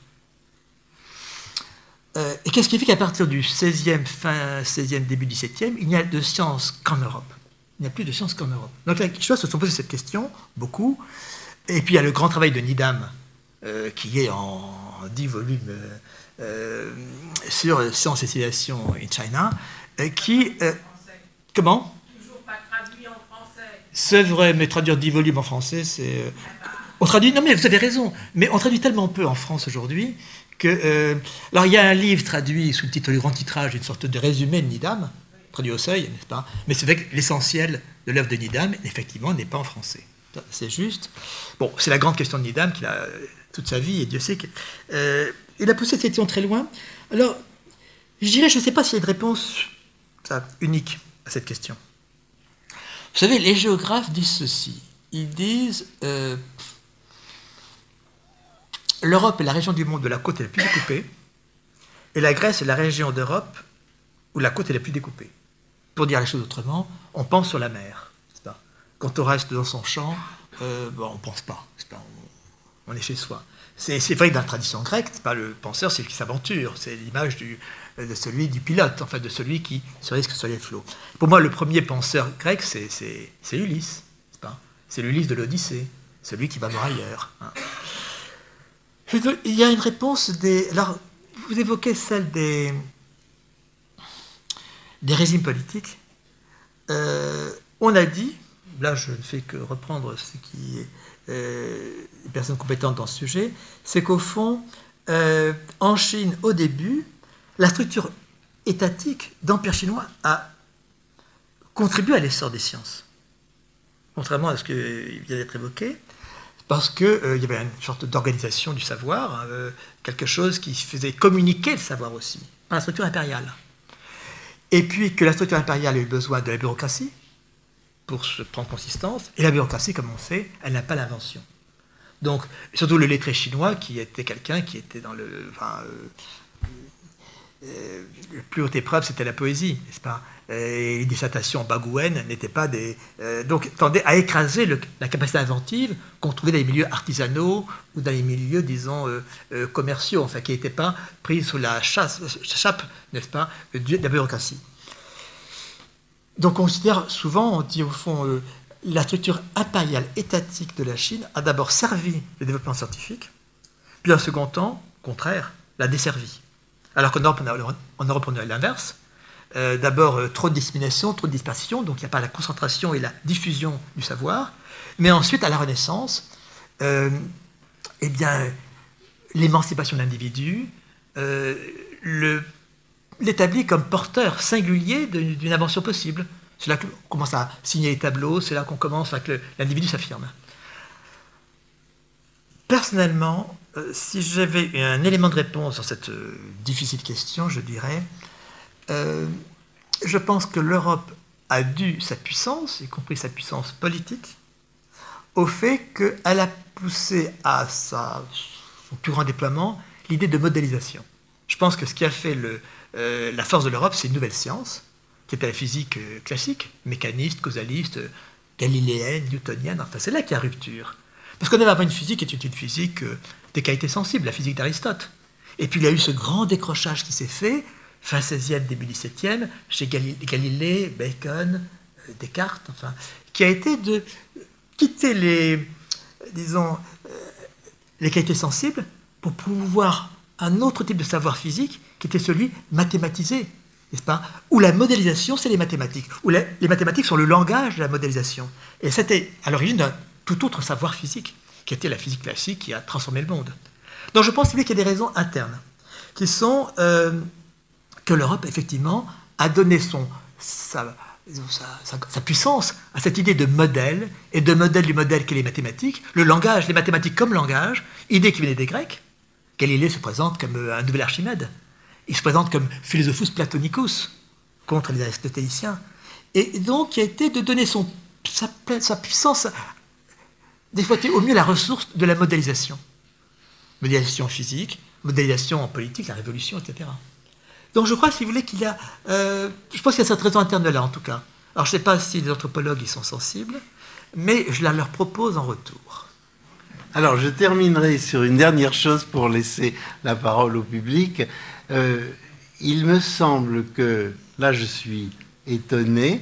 Euh, et qu'est-ce qui fait qu'à partir du XVIe, fin XVIe, début XVIIe, il n'y a de science qu'en Europe? Il n'y a plus de science qu'en Europe. Donc les Chinois se sont posés cette question, beaucoup. Et puis il y a le grand travail de Nidam, euh, qui est en dix volumes sur Science et civilisation in China, qui... comment? C'est vrai, mais traduire 10 volumes en français, c'est. Euh, on traduit. Non, mais vous avez raison. Mais on traduit tellement peu en France aujourd'hui que. Euh, alors, il y a un livre traduit sous le titre Le Grand Titrage, une sorte de résumé de Nidam, traduit au seuil, n'est-ce pas? Mais c'est vrai que l'essentiel de l'œuvre de Nidam, effectivement, n'est pas en français. C'est juste. Bon, c'est la grande question de Nidam qu'il a euh, toute sa vie, et Dieu sait qu'il a poussé cette question très loin. Alors, je dirais, je ne sais pas s'il y a une réponse unique à cette question. Vous savez, les géographes disent ceci. Ils disent euh, l'Europe est la région du monde où la côte est la plus découpée, et la Grèce est la région d'Europe où la côte est la plus découpée. Pour dire les choses autrement, on pense sur la mer. Quand on reste dans son champ, euh, bon, on ne pense pas? On, est chez soi. C'est vrai que dans la tradition grecque, pas le penseur, c'est qui s'aventure. C'est l'image de celui du pilote, en fait, de celui qui se risque sur les flots. Pour moi, le premier penseur grec, c'est Ulysse, c'est l'Ulysse de l'Odyssée, celui qui va voir ailleurs. Hein. Il y a une réponse des. Alors, vous évoquez celle des, des régimes politiques. Euh, on a dit, là je ne fais que reprendre ce qui est euh, les personnes compétentes dans ce sujet, c'est qu'au fond, en Chine, au début, la structure étatique d'Empire chinois a contribué à l'essor des sciences, contrairement à ce qui vient d'être évoqué, parce qu'il euh, y avait une sorte d'organisation du savoir, hein, euh, quelque chose qui faisait communiquer le savoir aussi, par la structure impériale. Et puis que la structure impériale a eu besoin de la bureaucratie pour se prendre consistance, et la bureaucratie, comme on sait, elle n'a pas l'invention. Donc, surtout le lettré chinois, qui était quelqu'un qui était dans le. Enfin, euh, euh, plus haute épreuve, c'était la poésie, n'est-ce pas? Et les dissertations bagouennes n'étaient pas des. Euh, donc, tendaient à écraser la capacité inventive qu'on trouvait dans les milieux artisanaux ou dans les milieux, disons, commerciaux, enfin, qui n'étaient pas pris sous la chasse, chape, n'est-ce pas, de la bureaucratie. Donc, on considère souvent, on dit au fond, la structure impériale étatique de la Chine a d'abord servi le développement scientifique, puis en second temps, contraire, l'a desservi. Alors qu'en Europe, on a, l'inverse. Euh, d'abord, euh, trop de dissémination, trop de dispersion, donc il n'y a pas la concentration et la diffusion du savoir. Mais ensuite, à la Renaissance, euh, eh bien, l'émancipation de l'individu, l'établit comme porteur singulier d'une invention possible. C'est là qu'on commence à signer les tableaux, c'est là qu'on commence, à que l'individu s'affirme. Personnellement, euh, si j'avais un élément de réponse sur cette euh, difficile question, je dirais, euh, je pense que l'Europe a dû sa puissance, y compris sa puissance politique, au fait qu'elle a poussé à sa, son plus grand déploiement l'idée de modélisation. Je pense que ce qui a fait la force de l'Europe, c'est une nouvelle science, qui était la physique euh, classique, mécaniste, causaliste, euh, galiléenne, newtonienne. Enfin, c'est là qu'il y a rupture. Parce qu'on avait avant une physique qui était une physique des qualités sensibles, la physique d'Aristote. Et puis il y a eu ce grand décrochage qui s'est fait, fin 16e, début 17e, chez Galilée, Bacon, Descartes, enfin, qui a été de quitter les, disons, les qualités sensibles pour pouvoir un autre type de savoir physique qui était celui mathématisé, n'est-ce pas Où la modélisation, c'est les mathématiques, où les, mathématiques sont le langage de la modélisation. Et c'était à l'origine d'un tout autre savoir physique, qui était la physique classique qui a transformé le monde. Donc je pense qu'il y a des raisons internes, qui sont euh, que l'Europe, effectivement, a donné son, sa, sa, puissance à cette idée de modèle, et de modèle du modèle qu'est les mathématiques, le langage, les mathématiques comme langage, idée qui venait des Grecs. Galilée se présente comme euh, un nouvel Archimède. Il se présente comme philosophus platonicus contre les aristotéliciens. Et donc, qui a été de donner son, sa, sa puissance, d'exploiter au mieux la ressource de la modélisation. Modélisation physique, modélisation en politique, la révolution, etc. Donc je crois, si vous voulez, qu'il y a... Euh, je pense qu'il y a cette raison interne-là, en tout cas. Alors je ne sais pas si les anthropologues y sont sensibles, mais je la leur propose en retour.
Alors je terminerai sur une dernière chose pour laisser la parole au public. Euh, il me semble que, là je suis étonné,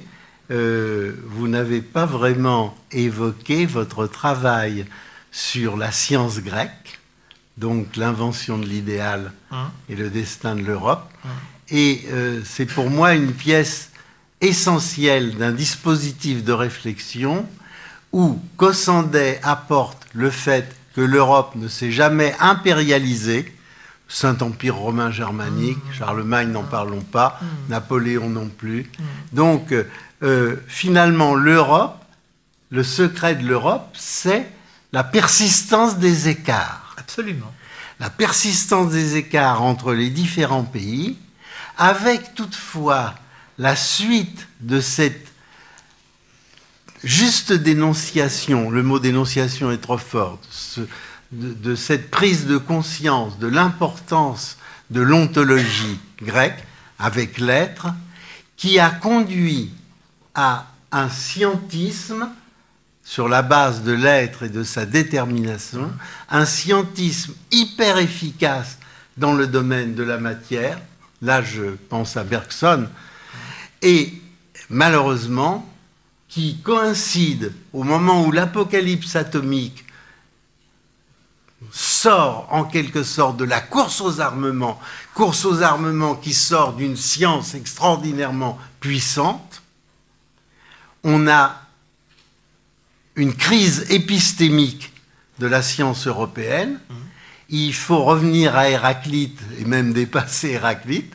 euh, vous n'avez pas vraiment évoqué votre travail sur la science grecque donc l'invention de l'idéal hein et le destin de l'Europe. Hein et euh, c'est pour moi une pièce essentielle d'un dispositif de réflexion où Cossandet apporte le fait que l'Europe ne s'est jamais impérialisée, Saint-Empire romain germanique, mmh. Charlemagne n'en parlons pas, mmh. Napoléon non plus. Mmh. Donc euh, finalement l'Europe, le secret de l'Europe, c'est la persistance des écarts.
Absolument.
La persistance des écarts entre les différents pays, avec toutefois la suite de cette juste dénonciation, le mot dénonciation est trop fort, de, cette prise de conscience de l'importance de l'ontologie grecque avec l'être, qui a conduit à un scientisme sur la base de l'être et de sa détermination, un scientisme hyper efficace dans le domaine de la matière, là je pense à Bergson, et malheureusement qui coïncide au moment où l'apocalypse atomique sort en quelque sorte de la course aux armements, course aux armements qui sort d'une science extraordinairement puissante, on a une crise épistémique de la science européenne. Il faut revenir à Héraclite et même dépasser Héraclite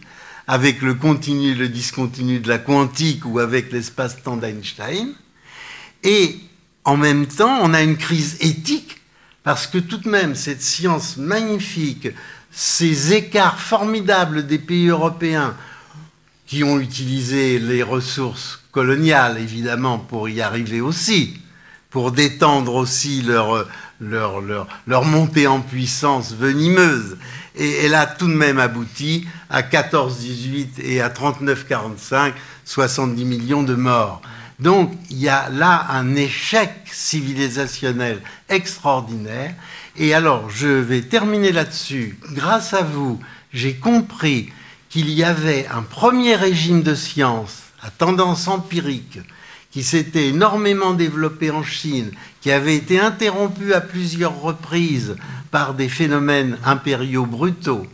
avec le continu et le discontinu de la quantique ou avec l'espace-temps d'Einstein. Et en même temps, on a une crise éthique parce que tout de même, cette science magnifique, ces écarts formidables des pays européens qui ont utilisé les ressources coloniales, évidemment, pour y arriver aussi, pour détendre aussi leur, montée en puissance venimeuse. Et elle a tout de même abouti à 14-18 et à 39-45, 70 millions de morts. Donc il y a là un échec civilisationnel extraordinaire. Et alors je vais terminer là-dessus. Grâce à vous, j'ai compris qu'il y avait un premier régime de science à tendance empirique qui s'était énormément développé en Chine, qui avait été interrompu à plusieurs reprises par des phénomènes impériaux brutaux,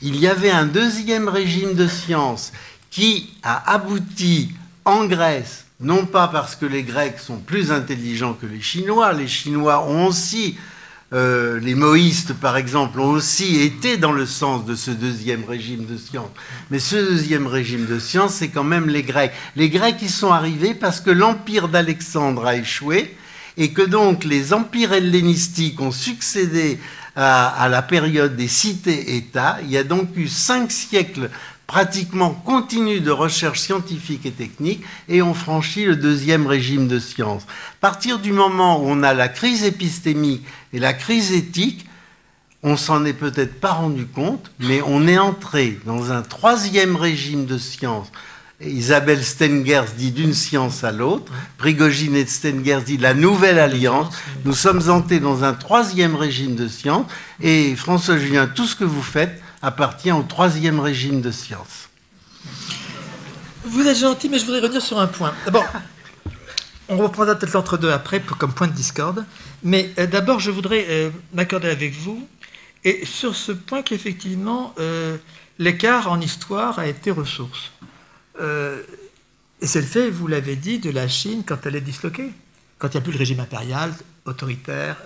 il y avait un deuxième régime de science qui a abouti en Grèce, non pas parce que les Grecs sont plus intelligents que les Chinois, les Chinois ont aussi euh, les moïstes, par exemple, ont aussi été dans le sens de ce deuxième régime de science. Mais ce deuxième régime de science, c'est quand même les Grecs. Les Grecs, ils sont arrivés parce que l'empire d'Alexandre a échoué et que donc les empires hellénistiques ont succédé à la période des cités-États. Il y a donc eu cinq siècles pratiquement continue de recherche scientifique et technique et on franchit le deuxième régime de science. À partir du moment où on a la crise épistémique et la crise éthique, on s'en est peut-être pas rendu compte, mais on est entré dans un troisième régime de science. Isabelle Stengers dit d'une science à l'autre, Prigogine et Stengers dit la nouvelle alliance. Nous sommes entrés dans un troisième régime de science, et François Julien, tout ce que vous faites appartient au troisième régime de science.
Vous êtes gentil, mais je voudrais revenir sur un point. D'abord, on reprendra peut-être l'entre-deux après comme point de discorde, mais euh, d'abord, je voudrais euh, m'accorder avec vous et sur ce point qu'effectivement, euh, l'écart en histoire a été ressource. Et c'est le fait, vous l'avez dit, de la Chine quand elle est disloquée, quand il n'y a plus le régime impérial, autoritaire.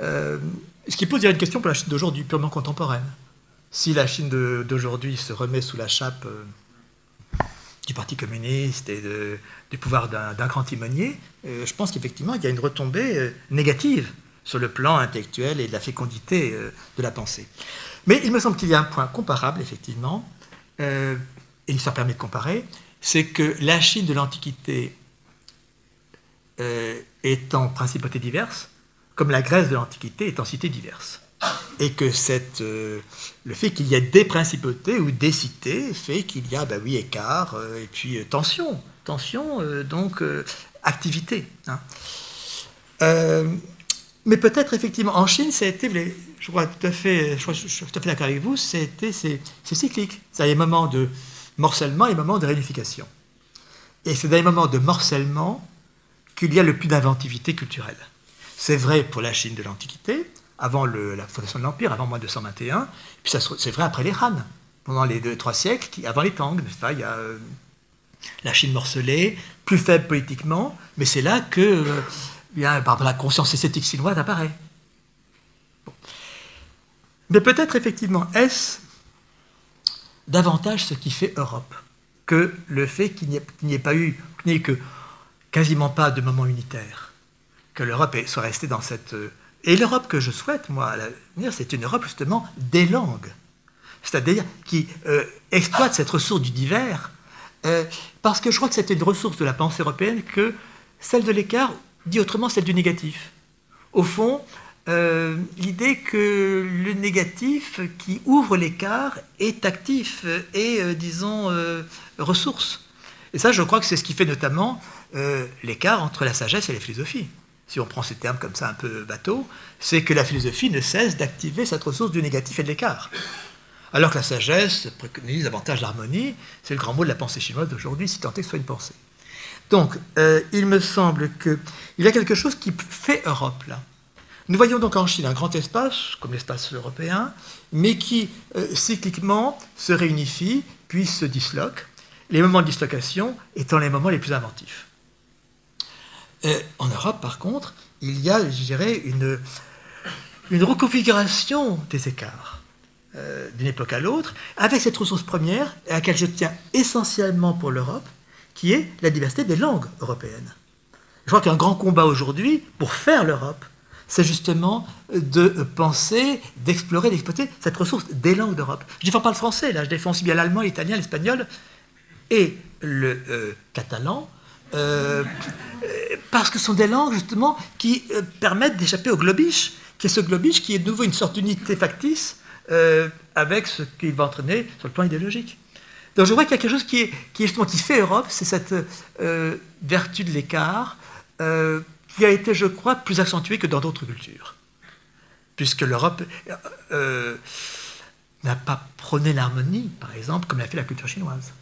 Ce qui pose une question pour la Chine d'aujourd'hui, purement contemporaine. Si la Chine d'aujourd'hui se remet sous la chape du Parti communiste et du pouvoir d'un grand timonier, je pense qu'effectivement, il y a une retombée négative sur le plan intellectuel et de la fécondité euh, de la pensée. Mais il me semble qu'il y a un point comparable, effectivement, euh, et l'histoire permet de comparer, c'est que la Chine de l'Antiquité euh, est en principauté diverse, comme la Grèce de l'Antiquité est en cité diverse. Et que cette, le fait qu'il y ait des principautés ou des cités fait qu'il y a, ben oui, écart, et puis tension, tension, donc activité. Hein. Mais peut-être effectivement, en Chine, ça a été, je crois tout à fait, je, suis tout à fait d'accord avec vous, c'est cyclique. C'est des moments de morcellement et des moments de réunification. Et c'est dans les moments de morcellement qu'il y a le plus d'inventivité culturelle. C'est vrai pour la Chine de l'Antiquité, avant la fondation de l'Empire, avant moins 221, puis c'est vrai après les Han, pendant les deux, trois siècles, avant les Tang, pas Il y a euh, la Chine morcelée, plus faible politiquement, mais c'est là que euh, bien, par la conscience esthétique chinoise apparaît. Mais peut-être effectivement, est-ce davantage ce qui fait Europe que le fait qu'il n'y ait, pas eu, qu'il n'y ait que quasiment pas de moment unitaire, que l'Europe soit restée dans cette... Et l'Europe que je souhaite, moi, à l'avenir, c'est une Europe justement des langues, c'est-à-dire qui euh, exploite cette ressource du divers, euh, parce que je crois que c'est une ressource de la pensée européenne que celle de l'écart dit autrement celle du négatif. Au fond, euh, l'idée que le négatif qui ouvre l'écart est actif et, disons, ressource. Et ça, je crois que c'est ce qui fait notamment l'écart entre la sagesse et la philosophie. Si on prend ces termes comme ça un peu bateau, c'est que la philosophie ne cesse d'activer cette ressource du négatif et de l'écart. Alors que la sagesse préconise davantage l'harmonie, c'est le grand mot de la pensée chinoise d'aujourd'hui, si tant est que ce soit une pensée. Donc, euh, il me semble qu'il y a quelque chose qui fait Europe là. Nous voyons donc en Chine un grand espace, comme l'espace européen, mais qui euh, cycliquement se réunifie, puis se disloque, les moments de dislocation étant les moments les plus inventifs. Euh, en Europe, par contre, il y a, je dirais, une, une reconfiguration des écarts d'une époque à l'autre, avec cette ressource première, à laquelle je tiens essentiellement pour l'Europe, qui est la diversité des langues européennes. Je crois qu'un grand combat aujourd'hui pour faire l'Europe, c'est justement de penser, d'explorer, d'exploiter cette ressource des langues d'Europe. Je ne défends pas le français, là, je défends aussi bien l'allemand, l'italien, l'espagnol et le euh, catalan, euh, parce que ce sont des langues justement qui euh, permettent d'échapper au globish, qui est ce globish qui est de nouveau une sorte d'unité factice avec ce qu'il va entraîner sur le plan idéologique. Donc je vois qu'il y a quelque chose qui, est, justement qui fait Europe, c'est cette euh, vertu de l'écart euh, qui a été, je crois, plus accentuée que dans d'autres cultures. Puisque l'Europe euh, n'a pas prôné l'harmonie, par exemple, comme l'a fait la culture chinoise.